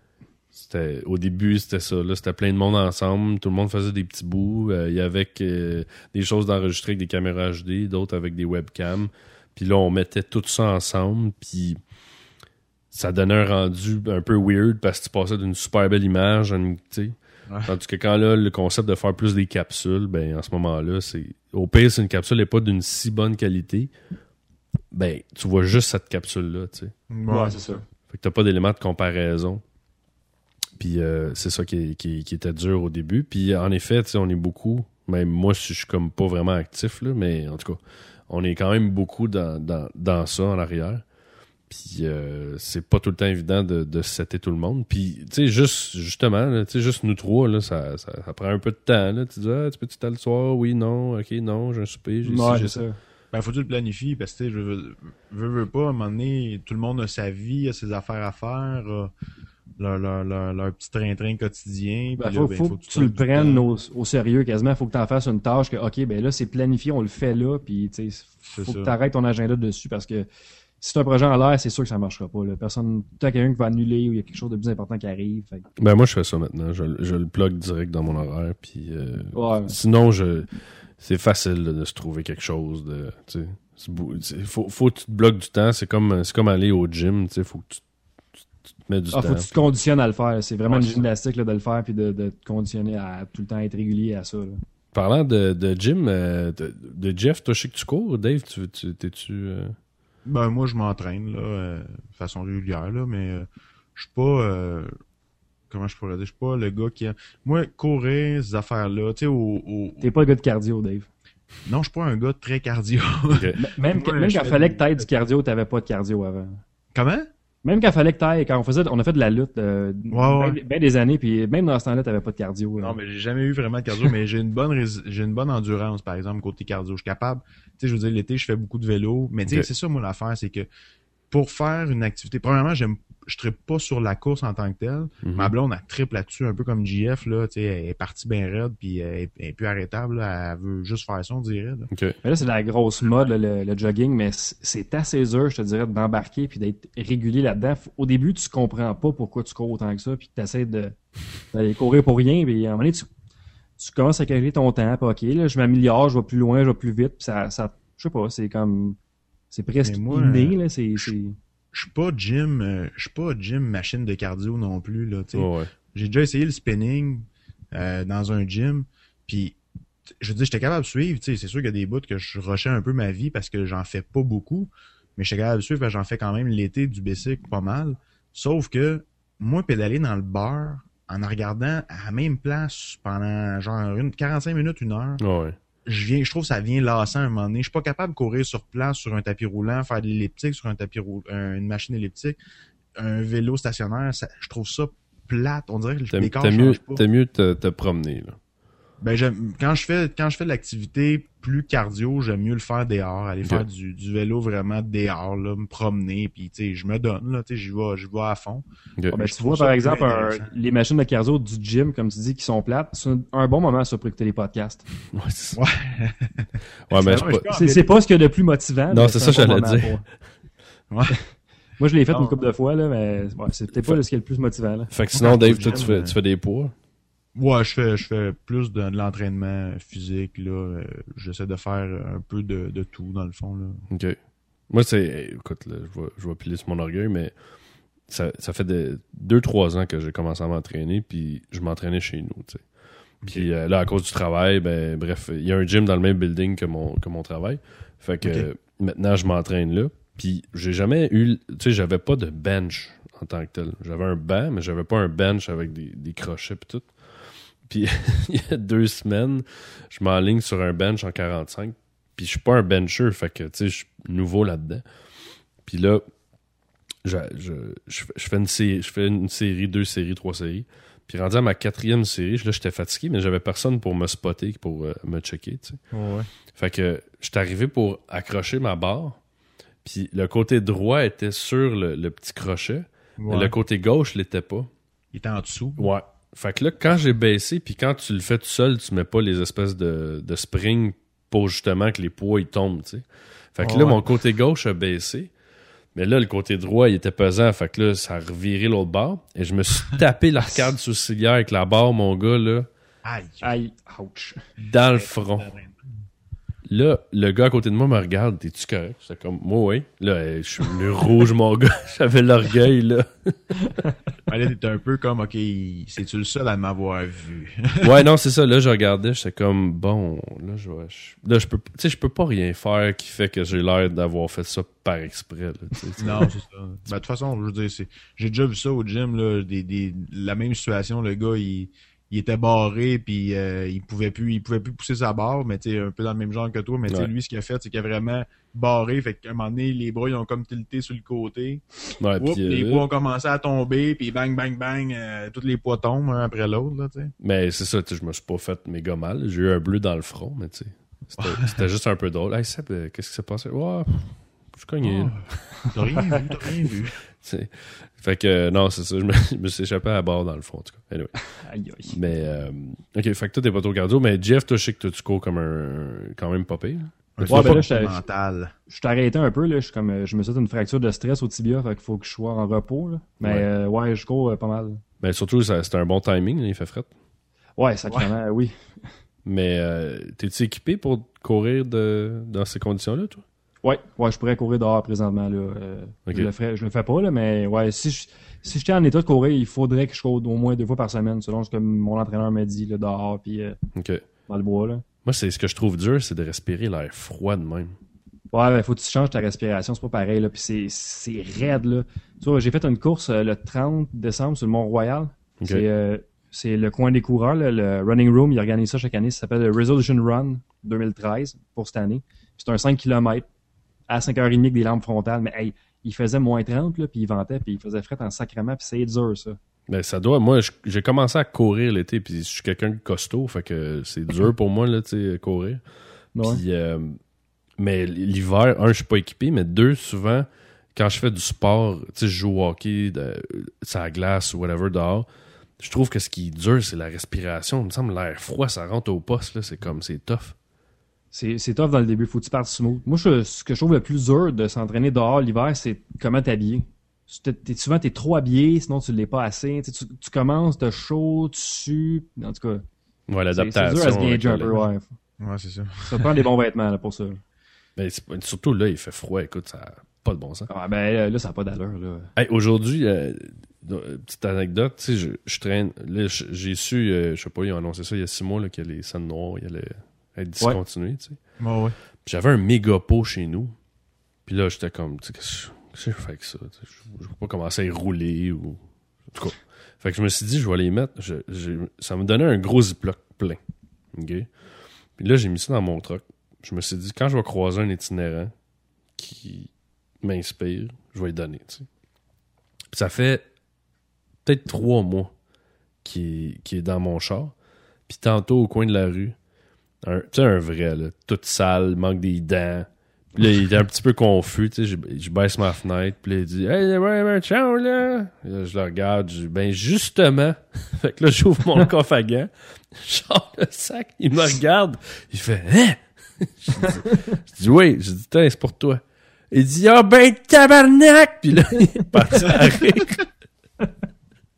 C'était, au début, c'était ça. Là, c'était plein de monde ensemble. Tout le monde faisait des petits bouts. Euh, Il y avait euh, des choses d'enregistrer avec des caméras HD, d'autres avec des webcams. Puis là, on mettait tout ça ensemble. Puis ça donnait un rendu un peu weird parce que tu passais d'une super belle image à une, tu sais. Ouais. Tandis que quand là, le concept de faire plus des capsules, ben en ce moment-là, c'est. Au pire, si une capsule n'est pas d'une si bonne qualité, ben tu vois juste cette capsule-là, tu sais. Ouais, c'est ça. Fait que t'as pas d'éléments de comparaison. Puis euh, c'est ça qui, est- qui, qui était dur au début. Puis en effet, tu sais, on est beaucoup. Même moi, je suis comme pas vraiment actif, là, mais en tout cas, on est quand même beaucoup dans, dans, dans ça en arrière. Puis euh, c'est pas tout le temps évident de, de setter tout le monde. Puis, tu sais, juste, justement, là, tu sais, juste nous trois, là, ça, ça, ça prend un peu de temps. Là. Tu dis, ah, tu peux-tu t'aller le soir? Oui, non, ok, non, j'ai un souper, j'ai Ouais, j'ai ça. ça. Ben, faut que tu le planifies parce que, tu sais, je veux, veux, veux pas, à un moment donné, tout le monde a sa vie, a ses affaires à faire, a leur, leur, leur, leur petit train-train quotidien. Ben, puis faut, là, ben, faut que tu le prennes au, au sérieux quasiment. Faut que tu en fasses une tâche que, OK, ben là, c'est planifié, on le fait là, puis tu sais, faut que tu arrêtes ton agenda dessus parce que si c'est un projet en l'air, c'est sûr que ça marchera pas. Là. Personne, t'as quelqu'un qui va annuler ou il y a quelque chose de plus important qui arrive. Fait Ben moi je fais ça maintenant, je, je le plug direct dans mon horaire puis euh, Ouais. sinon je c'est facile de se trouver quelque chose de c'est- faut faut que tu te bloques du temps, c'est comme c'est comme aller au gym, tu sais faut que tu, tu- tu te mets du Ah, temps. faut que tu te conditionnes à le faire. C'est vraiment Ouais, une gymnastique là, de le faire puis de, de te conditionner à tout le temps être régulier à ça. là. Parlant de, de gym euh, de, de Jeff, toi je sais que tu cours, Dave, tu tu t'es-tu euh, Ben, moi, je m'entraîne, là, euh, de façon régulière, là, mais euh, je suis pas, euh, comment je pourrais dire, je suis pas le gars qui a... Moi, courir, ces affaires-là, tu sais, au, au- T'es pas le gars de cardio, Dave. Non, je suis pas un gars très cardio. Même, Ouais, même quand il fallait que t'aies du cardio, t'avais pas de cardio avant. Comment? Même quand il fallait que t'ailles, quand on faisait, on a fait de la lutte, euh, Ouais, ben, ben des années, puis même dans ce temps-là, t'avais pas de cardio. là. Non, mais j'ai jamais eu vraiment de cardio, mais j'ai une bonne j'ai une bonne endurance, par exemple, côté cardio. Je suis capable, tu sais, je veux dire, l'été, je fais beaucoup de vélo, mais tu sais, Ok. c'est ça, moi, l'affaire, c'est que pour faire une activité, premièrement, j'aime, je tripe pas sur la course en tant que telle. Mhm. Ma blonde, elle tripe là-dessus, un peu comme JF, là, tu sais, elle est partie bien raide, puis elle est, elle est plus arrêtable, là, elle veut juste faire ça, on dirait, là. OK. Mais là, c'est la grosse mode, là, le, le jogging, mais c'est assez dur, je te dirais, d'embarquer puis d'être régulier là-dedans. Au début, tu comprends pas pourquoi tu cours autant que ça, puis tu essaies de, d'aller courir pour rien, puis à un moment donné, tu, tu commences à calculer ton temps, puis OK, là, je m'améliore, je vais plus loin, je vais plus vite, puis ça, ça je sais pas, c'est comme, c'est presque moi, inné, euh, là, c'est, c'est... Je suis pas gym, euh, je suis pas gym machine de cardio non plus, là, sais. Ouais. J'ai déjà essayé le spinning euh, dans un gym, puis je veux dire, j'étais capable de suivre, c'est sûr qu'il y a des bouts que je rushais un peu ma vie parce que j'en fais pas beaucoup, mais je suis capable de suivre, parce que j'en fais quand même l'été du bicycle pas mal. Sauf que, moi, pédaler dans le bar, en en regardant à la même place pendant genre une 45 minutes, une heure, Ouais. Je viens, je trouve que ça vient lassant à un moment donné. Je suis pas capable de courir sur place sur un tapis roulant, faire de l'elliptique sur un tapis roulant, une machine elliptique, un vélo stationnaire. ça- je trouve ça plate. On dirait que corps t'aimes mieux, pas. mieux te, te promener, là. Ben j'aime quand je fais quand je fais de l'activité plus cardio, j'aime mieux le faire dehors, aller faire du, du vélo vraiment dehors, là, me promener, puis tu sais, je me donne là, tu sais, j'y vais, j'y vais à fond. Ok. Ah, ben, je tu vois, par exemple, un- les machines de cardio du gym, comme tu dis, qui sont plates, c'est un, un bon moment ça, pour écouter les podcasts. Ouais, c'est ça. Ouais. Ouais, mais pas- C'est c'est pas ce qu'il y a de plus motivant. Non, c'est ça, bon j'allais dire. pour- Ouais. Moi, je l'ai fait Non. une couple de fois, là, mais ouais, c'est peut-être pas ce qui est le plus motivant. Là. Fait que sinon, Dave, toi, tu fais, tu fais des poids? Ouais, je fais je fais plus de, de l'entraînement physique là, euh, j'essaie de faire un peu de, de tout dans le fond là. OK. Moi, c'est. Écoute, là, je vais, je vais piler sur mon orgueil, mais ça, ça fait de, deux, trois ans que j'ai commencé à m'entraîner, puis je m'entraînais chez nous, tu sais. Puis euh, là, à cause du travail, ben, bref, il y a un gym dans le même building que mon, que mon travail. Fait que euh, maintenant, je m'entraîne là. Puis j'ai jamais eu. Tu sais, j'avais pas de bench en tant que tel. J'avais un banc, mais j'avais pas un bench avec des, des crochets pis tout. Puis il y a deux semaines, je m'enligne sur un bench en 45. Puis je suis pas un bencher, fait que tu sais, je suis nouveau là-dedans. Puis là, je, je, je, fais- je fais une série, je fais une série, deux séries, trois séries. Puis rendu à ma quatrième série, là, j'étais fatigué, mais j'avais personne pour me spotter, pour euh, me checker, tu sais. Ouais. Fait que j'étais arrivé pour accrocher ma barre. Puis le côté droit était sur le, le petit crochet. Mais le côté gauche l'était pas. Il est en dessous. Ouais. Fait que là, quand j'ai baissé, puis quand tu le fais tout seul, tu mets pas les espèces de, de spring pour justement que les poids ils tombent, tu sais. Fait que là, mon côté gauche a baissé. Mais là, le côté droit, il était pesant. Fait que là, ça a reviré l'autre barre. Et je me suis tapé l'arcade sourcilière avec la barre, mon gars, là, Aïe. Aïe, ouch. dans le front. Là, le gars à côté de moi me regarde, t'es-tu correct? J'étais comme, moi, oui. Là, euh, je suis venu rouge, mon gars. J'avais l'orgueil, là. Ouais, là, t'es un peu comme OK, c'est-tu le seul à m'avoir vu? Ouais, non, c'est ça. Là, je regardais, j'étais comme, bon, là, je vais- je- là, je peux, tu sais, je peux pas rien faire qui fait que j'ai l'air d'avoir fait ça par exprès, là, non, c'est ça. Ben, de toute façon, je veux dire, c'est. J'ai déjà vu ça au gym, là, des, des, la même situation, le gars, il, il était barré, puis euh, il pouvait plus, il pouvait plus pousser sa barre, mais tu un peu dans le même genre que toi, mais Ouais. lui, ce qu'il a fait, c'est qu'il a vraiment barré, fait qu'à un moment donné, les bras, ils ont comme tilté sur le côté. Ouais, Oups, puis, euh, les poids ont commencé à tomber, puis bang, bang, bang, euh, tous les poids tombent un après l'autre, là, tu sais. mais c'est ça, je me suis pas fait méga mal. J'ai eu un bleu dans le front, mais tu sais, c'était- juste un peu drôle. Hey, euh, qu'est-ce qui s'est passé? Je suis cogné, là. T'as rien vu, t'as rien vu. C'est- Fait que, euh, non, c'est ça, je me, je me suis échappé à la barre dans le fond, en tout cas. Anyway. Aïe, aïe. Mais, euh, ok, fait que toi, t'es pas trop cardio, mais Jeff, toi, je sais que toi, tu cours comme un, quand même pas pire. Un Ouais, ben là, j'étais- mental. Je suis arrêté un peu, là. Je comme, euh, je me suis fait une fracture de stress au tibia, fait qu'il faut que je sois en repos, là. Mais, Ouais. euh, ouais, je cours euh, pas mal. Mais surtout, ça- c'était un bon timing, là, il fait fret. Ouais, sacrément, oui. Mais, euh, t'es-tu équipé pour courir de, dans ces conditions-là, toi? Ouais, ouais, je pourrais courir dehors présentement, là. Euh, je, le ferais, je le fais pas, là, mais ouais, si je, si j'étais en état de courir, il faudrait que je cours au moins deux fois par semaine, selon ce que mon entraîneur m'a dit, là, dehors, puis euh, dans le bois, là. Moi, c'est ce que je trouve dur, c'est de respirer l'air froid de même. Ouais, ben, faut que tu changes ta respiration, c'est pas pareil, là, puis c'est, c'est raide, là. Tu vois, j'ai fait une course euh, le 30 décembre sur le Mont-Royal. C'est, c'est le coin des coureurs, là, le Running Room, il organise ça chaque année, ça s'appelle le Resolution Run 2013 pour cette année. C'est un 5 km à 5h30 avec des lampes frontales, mais hey, il faisait moins 30, là, puis il ventait, puis il faisait fret en sacrement, puis c'est dur, ça. Ben, ça doit. Moi, j'ai commencé à courir l'été, puis je suis quelqu'un de costaud, fait que c'est dur pour moi, là, tu sais, courir. Ouais. Puis, euh, mais l'hiver, un, je suis pas équipé, mais deux, souvent, quand je fais du sport, tu sais, je joue au hockey, de, la glace ou whatever dehors, je trouve que ce qui est dur, c'est la respiration. Il me semble l'air froid, ça rentre au poste, là, c'est comme, c'est tough. C'est, c'est tough dans le début, faut que tu partes smooth. Moi, je- ce que je trouve le plus dur de s'entraîner dehors l'hiver, c'est comment t'habiller. Souvent, t'es trop habillé, sinon tu l'es pas assez. Tu, sais, tu, tu commences, t'as chaud, tu sues. En tout cas, Ouais, c'est, c'est l'adaptation. dur à se avec gager un le- peu, ouais. Ouais, c'est ça. Ça prend des bons vêtements là, pour ça. Mais c'est pas- surtout là, il fait froid, écoute, ça a pas de bon sens. Ah, ben là, ça n'a pas d'allure. Là. Hey, aujourd'hui, euh, euh, petite anecdote, tu sais, je, je traîne. Là, j'ai su, euh, je sais pas, ils ont annoncé ça il y a six mois là, que les scènes noires, ils allaient être discontinuées, tu sais. Ouais, ouais. Puis J'avais un méga pot chez nous. Puis là, j'étais comme, tu sais, qu'est-ce que je fais avec ça? Je je vais pas commencer à y rouler ou. En tout cas. Fait que je me suis dit, je vais les mettre. je- ça me donnait un gros ziploc plein. OK? Puis là, j'ai mis ça dans mon truck. Je me suis dit, quand je vais croiser un itinérant qui m'inspire, je vais lui donner, tu sais. Puis ça fait peut-être trois mois qu'il est, qu'il est dans mon char. Puis tantôt, au coin de la rue, un, tu sais, un vrai, là, tout sale, manque des dents. Puis là, il était un petit peu confus, tu sais, je, je baisse ma fenêtre, puis là, il dit « Hey, ouais, ouais, ciao, là! » Je le regarde, je dis « Ben, justement! » Fait que là, j'ouvre mon coffre à gants, je sors le sac, il me regarde, il fait « Hein? » Je dis, je dis « Oui! » Je dis « Tiens, c'est pour toi. » Il dit « Ah ben, tabarnak! » Puis là, il est parti à rire.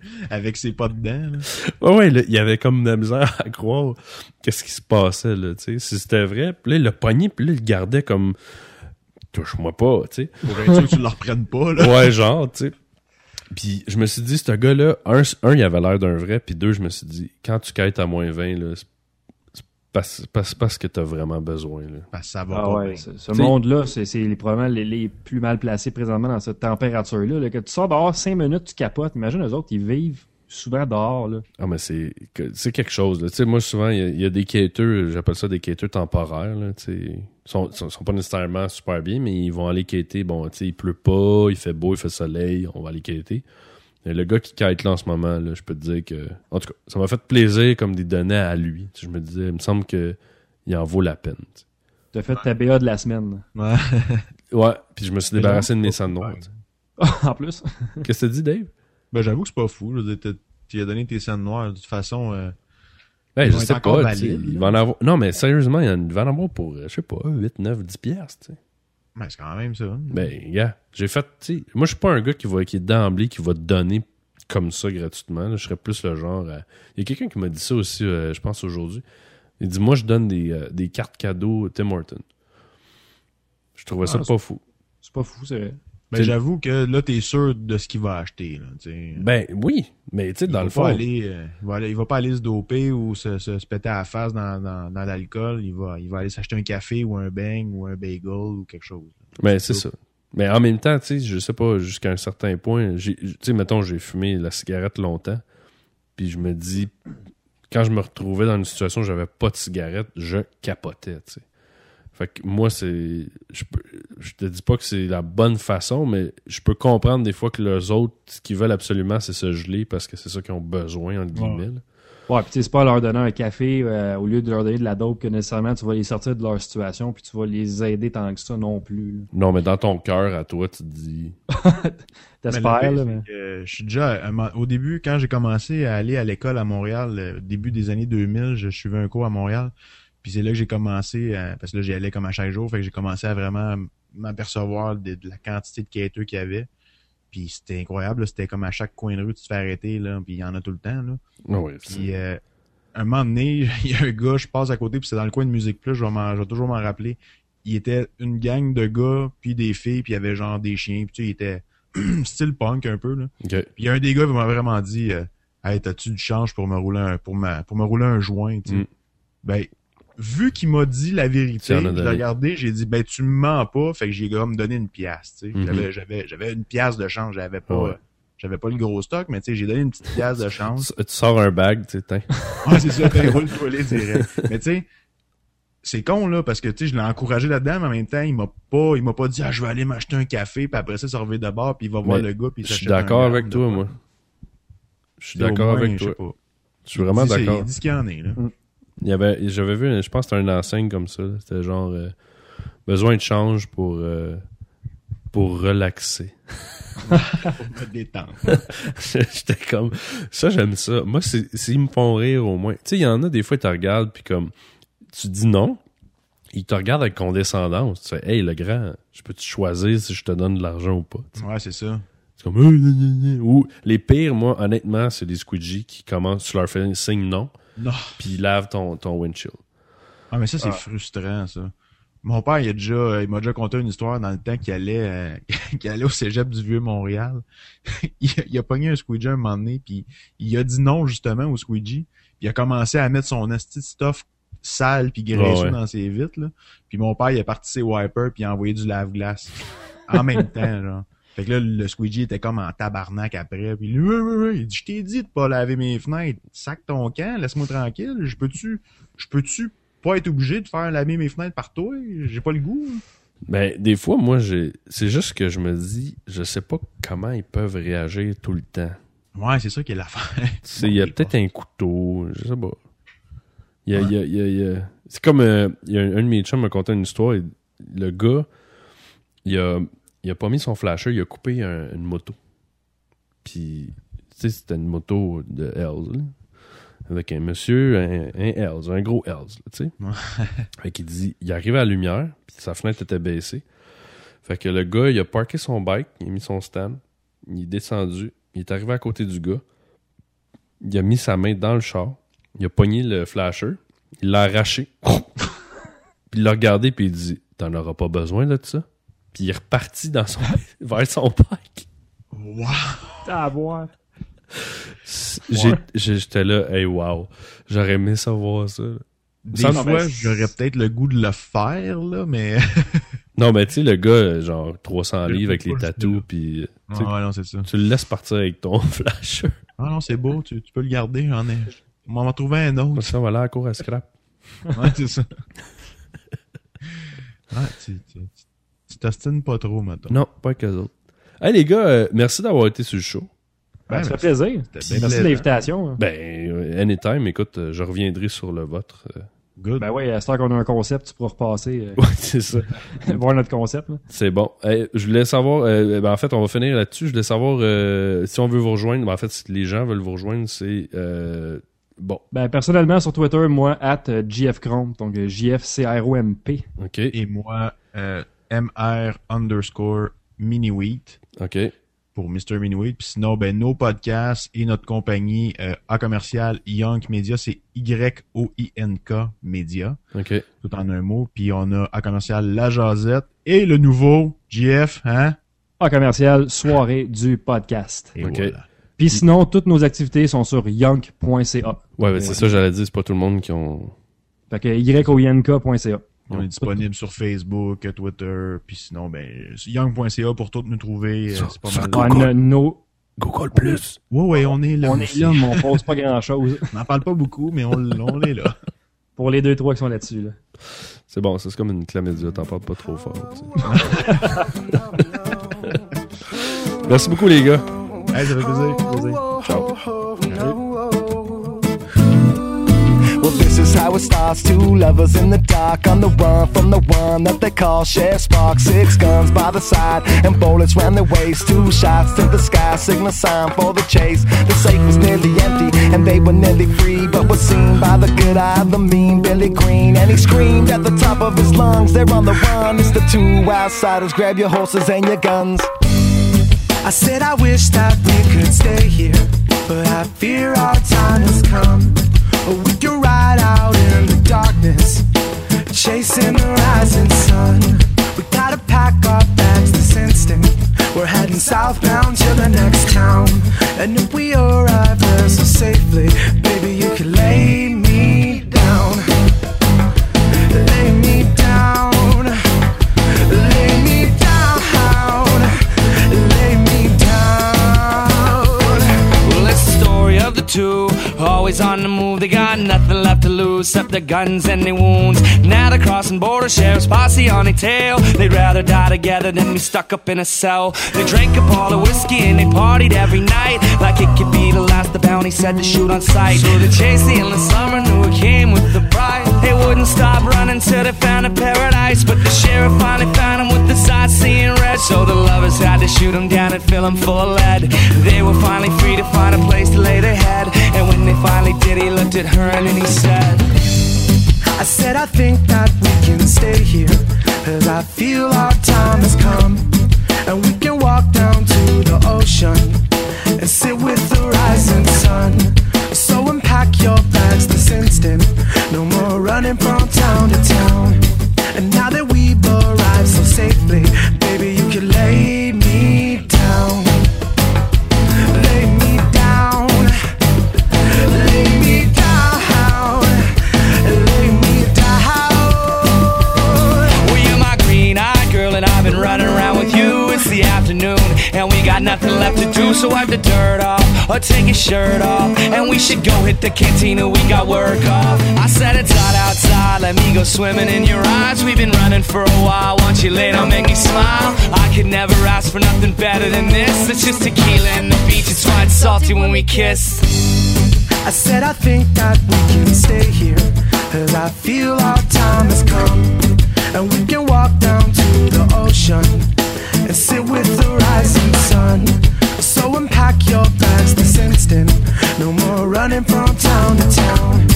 Avec ses pas dedans, là. Ouais, ouais, là, il y avait comme de la misère à croire qu'est-ce qui se passait, là, tu sais, si c'était vrai. Puis là, il l'a pogné, puis là, il le gardait comme « Touche-moi pas », tu sais. Pour être sûr que tu le reprennes pas, là. Ouais, genre, tu sais. Puis je me suis dit, ce gars-là, un, un, il avait l'air d'un vrai, puis deux, je me suis dit, quand tu quêtes à moins 20, là, c'est parce, parce, parce que t'as vraiment besoin, là. Parce que ça va Ah pas ouais, bien. ce, monde-là, c'est probablement les, les plus mal placés présentement dans cette température-là. là. Que tu sors dehors 5 minutes, tu capotes. Imagine eux autres, ils vivent souvent dehors. Là. Ah, mais c'est que- c'est quelque chose, là. Tu moi, souvent, il y a- il y, a des quêteurs, j'appelle ça des quêteurs temporaires, là, tu. Ils sont, sont, sont pas nécessairement super bien, mais ils vont aller quêter. Bon, tu il pleut pas, il fait beau, il fait soleil, on va aller quêter. Et le gars qui quête là en ce moment, là, je peux te dire que. En tout cas, ça m'a fait plaisir comme des données à lui. Tu sais, Je me disais, il me semble que il en vaut la peine. tu sais. Tu as fait ta BA de la semaine. Ouais. Ouais, puis je me suis débarrassé de mes tu sais. en plus. Qu'est-ce que t'as dit, Dave? Ben, j'avoue que c'est pas fou, Tu as donné tes scènes noires. De toute façon, euh, Ben, Ils je sais pas. tu Il là. va en avoir. Non, mais sérieusement, il va en avoir pour, euh, je sais pas, 8, 9, 10 piastres, tu sais. Ben, c'est quand même ça. Ben, gars, j'ai fait, tu moi, je suis pas un gars qui va, qui est d'emblée, qui va te donner comme ça gratuitement. Je serais plus le genre. à- Il y a quelqu'un qui m'a dit ça aussi, euh, je pense aujourd'hui. Il dit, moi, je donne des, euh, des cartes cadeaux Tim Horton. Je trouvais ça Ah, pas fou. C'est pas fou, c'est vrai. Ben, T'sais- j'avoue que là, t'es sûr de ce qu'il va acheter, là. Ben, oui, mais tu sais, dans le fond. aller, euh, il, va aller- il va pas aller se doper ou se, se, se péter à la face dans, dans, dans l'alcool. Il va, il va aller s'acheter un café ou un bang ou un bagel ou quelque chose. Ben, c'est ça. Mais en même temps, tu sais, je sais pas, jusqu'à un certain point, j'ai- tu sais, mettons, j'ai fumé la cigarette longtemps, puis je me dis, quand je me retrouvais dans une situation où j'avais pas de cigarette, je capotais, tu sais. Fait que moi, c'est. Je, peux- je te dis pas que c'est la bonne façon, mais je peux comprendre des fois que les autres, ce qu'ils veulent absolument, c'est se geler parce que c'est ça qu'ils ont besoin, entre guillemets. là. Ouais, puis tu sais, c'est pas leur donner un café euh, au lieu de leur donner de la dope que nécessairement tu vas les sortir de leur situation puis tu vas les aider tant que ça non plus. là. Non, mais dans ton cœur, à toi, tu te dis. T'espères, là, mais... je suis déjà, moment- au début, quand j'ai commencé à aller à l'école à Montréal, euh, début des années 2000, je suivais un cours à Montréal. Puis c'est là que j'ai commencé, à- parce que là, j'y allais comme à chaque jour, fait que j'ai commencé à vraiment m'apercevoir de, de la quantité de quêteux qu'il y avait. Puis c'était incroyable, c'était comme à chaque coin de rue, tu te fais arrêter, là, puis il y en a tout le temps, là. Ah Puis euh, un moment donné, il y a un gars, je passe à côté, puis c'est dans le coin de Musique Plus, je vais, m'en- je vais toujours m'en rappeler. Il était une gang de gars, puis des filles, puis il y avait genre des chiens, puis tu sais, il était style punk un peu, là. Puis il y a un des gars qui m'a vraiment dit euh, Hey, t'as-tu du change pour me rouler un pour ma pour me rouler un joint. Mm. Ben vu qu'il m'a dit la vérité, je l'ai regardé, j'ai dit ben tu me mens pas, fait que j'ai comme donné une pièce, tu sais. Mhm. J'avais j'avais j'avais une pièce de change, j'avais pas ouais. j'avais pas le gros stock, mais tu sais, j'ai donné une petite pièce de change. Tu tu sors un bag, tu sais. Ouais, c'est ça, ben, roule toi direct. Mais tu sais, c'est con là parce que tu sais, je l'ai encouragé là-dedans, mais en même temps, il m'a pas il m'a pas dit ah je vais aller m'acheter un café, puis après ça, se revier de bord, puis il va voir Mais le gars, puis il Je suis d'accord avec toi, moi. Je suis d'accord avec toi. Je suis vraiment d'accord. Il dit ce qu'il y en est, là. Il y avait, j'avais vu, je pense que c'était une enseigne comme ça. C'était genre euh, besoin de change pour euh, pour relaxer. Pour me détendre. J'étais comme ça, j'aime ça. Moi, s'ils me font rire au moins. Tu sais, il y en a des fois, ils te regardent puis comme tu dis non, ils te regardent avec condescendance. Tu fais, hey le grand, je peux te choisir si je te donne de l'argent ou pas. Sais? Ouais, c'est ça. C'est comme Euh, ou les pires, moi, honnêtement, c'est des squeegees qui commencent, tu leur fais un signe Non. Puis ils lavent ton ton windshield. Ah, mais ça, c'est Ah. frustrant, ça. Mon père, il a déjà, il m'a déjà conté une histoire dans le temps qu'il allait, euh, qu'il allait au cégep du Vieux-Montréal. il, a, il a pogné un squeegee un moment donné, puis il a dit non, justement, au squeegee. Puis il a commencé à mettre son esti de stuff sale puis graisseux ouais. dans ses vitres. Là. Puis mon père, il a parti ses wipers puis il a envoyé du lave-glace en même temps. Genre. Fait que là, le squeegee était comme en tabarnak après. Puis lui, oui, oui, oui. Il dit, je t'ai dit de pas laver mes fenêtres. Sac ton camp, laisse-moi tranquille. Je peux-tu, je peux-tu pas être obligé de faire laver mes fenêtres par toi? J'ai pas le goût. Ben, des fois, moi, j'ai. C'est juste que je me dis, je sais pas comment ils peuvent réagir tout le temps. Ouais, c'est ça qui est l'affaire. Il y a peut-être un couteau, je sais pas. Il y a, il y a- il y a- il y a- C'est comme euh, il y a un, un de mes chums m'a conté une histoire. Le gars, il a, il a pas mis son flasher, il a coupé un- une moto. Puis, tu sais, c'était une moto de Hells, là, avec un monsieur, un, un Hells, un gros Hells, là, tu sais. fait qu'il dit, il arrivait à la lumière, puis sa fenêtre était baissée. Fait que le gars, il a parké son bike, il a mis son stand, il est descendu, il est arrivé à côté du gars, il a mis sa main dans le char, il a pogné le flasher, il l'a arraché, puis il l'a regardé, puis il dit T'en auras pas besoin de ça. Puis il est reparti dans son, vers son bike. Wow! À j'ai- J'étais là, hey wow, j'aurais aimé savoir ça. Des fois, j'aurais peut-être le goût de le faire, là, mais... Non, mais tu sais, le gars, genre 300 Je livres avec les tatous, puis euh, Ah non, c'est ça. tu le laisses partir avec ton flasher. Ah non, c'est beau, tu, tu peux le garder, j'en ai... On m'en va trouver un autre. Ça va là à court à scrap. Ouais, c'est ça. Ouais, tu, tu, tu, tu t'ostines pas trop, maintenant. Non, pas que autres. Hey les gars, euh, merci d'avoir été sur le show. Ben, ça fait plaisir. c'était bien Merci de l'invitation. hein. Ben, euh, anytime, écoute, euh, je reviendrai sur le vôtre. Good. Ben oui, à ce qu'on a un concept, tu pourras repasser, euh, Ouais, c'est ça. voir notre concept. C'est bon. Hey, je voulais savoir, euh, ben, en fait, on va finir là-dessus. Je voulais savoir euh, si on veut vous rejoindre. Ben, en fait, si les gens veulent vous rejoindre, c'est euh, bon. Ben, personnellement, sur Twitter, moi, at JFChrome, donc J-F-C-R-O-M-P. OK. Et moi, euh, MR underscore mini-wheat OK. pour Mr. Mini-wheat. Puis sinon, ben, nos podcasts et notre compagnie euh, A commercial Young Media, c'est Y-O-I-N-K Media, OK. tout en un mot. Puis on a A commercial La Jazette et le nouveau JF, hein? En commercial, soirée du podcast. Et Ok. voilà. Puis sinon, toutes nos activités sont sur yonk.ca. Ouais, ben, c'est ça, j'allais dire, c'est pas tout le monde qui ont. Fait que yoink.ca. On est disponible sur Facebook, Twitter, puis sinon, ben, young.ca pour tout nous trouver. euh, Sur- c'est pas sur mal. Google. No- Google Plus. Ouais, ouais, on est là. on est là, mais on pose pas grand chose. On n'en parle pas beaucoup, mais on, on est là. Pour les deux, trois qui sont là-dessus. Là. C'est bon, ça, c'est comme une chlamydia, t'en parles pas trop fort. tu sais. Merci beaucoup, les gars. Hey, ça fait plaisir. plaisir. Well, this is how it starts. Two lovers in the dark on the run from the one that they call Chef Spark. Six guns by the side and bullets round their waist. Two shots to the sky, signal sign for the chase. The safe was nearly empty and they were nearly free, but was seen by the good eye of the mean Billy Green. And he screamed at the top of his lungs, they're on the run. It's the two outsiders. Grab your horses and your guns. I said I wish that we could stay here, but I fear our time has come. We can ride out in the darkness, chasing the rising sun. We gotta pack our bags this instant. We're heading southbound to the next town. And if we arrive there so safely, baby, you can lay me down. Lay me down. Lay me down. Lay me down. Well, it's the story of the two, always on the move. Lose except their guns and their wounds. Now they're crossing border, sheriff's posse on their tail. They'd rather die together than be stuck up in a cell. They drank up all the whiskey and they partied every night, like it could be the last. The bounty said to shoot on sight. So they chased the endless summer, knew it came with the bride. They wouldn't stop running till they found a paradise, but the sheriff finally found him with the sight seeing red. So the lovers had to shoot him down and fill him full of lead. They were finally free to find a place to lay their head. And when they finally did, he looked at her and he said, I said I think that we can stay here Cause I feel our time has come And we can walk down to the ocean And sit with the rising sun So unpack your bags this instant running from or take your shirt off. And we should go hit the cantina, we got work off. I said it's hot outside, let me go swimming in your eyes. We've been running for a while, want you down, make me smile. I could never ask for nothing better than this. It's just tequila and the beach, it's why salty when we kiss. I said I think that we can stay here Cause I feel our time has come And we can walk down to the ocean and sit with the rising sun. So unpack your bags this instant. No more running from town to town.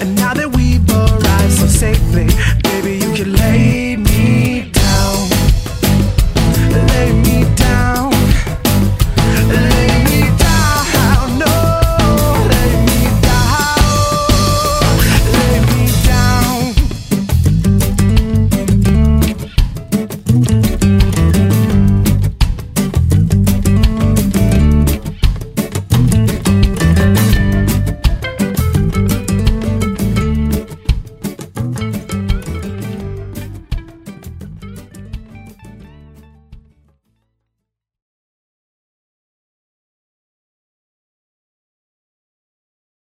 And now that we've arrived so safely, baby, you can lay.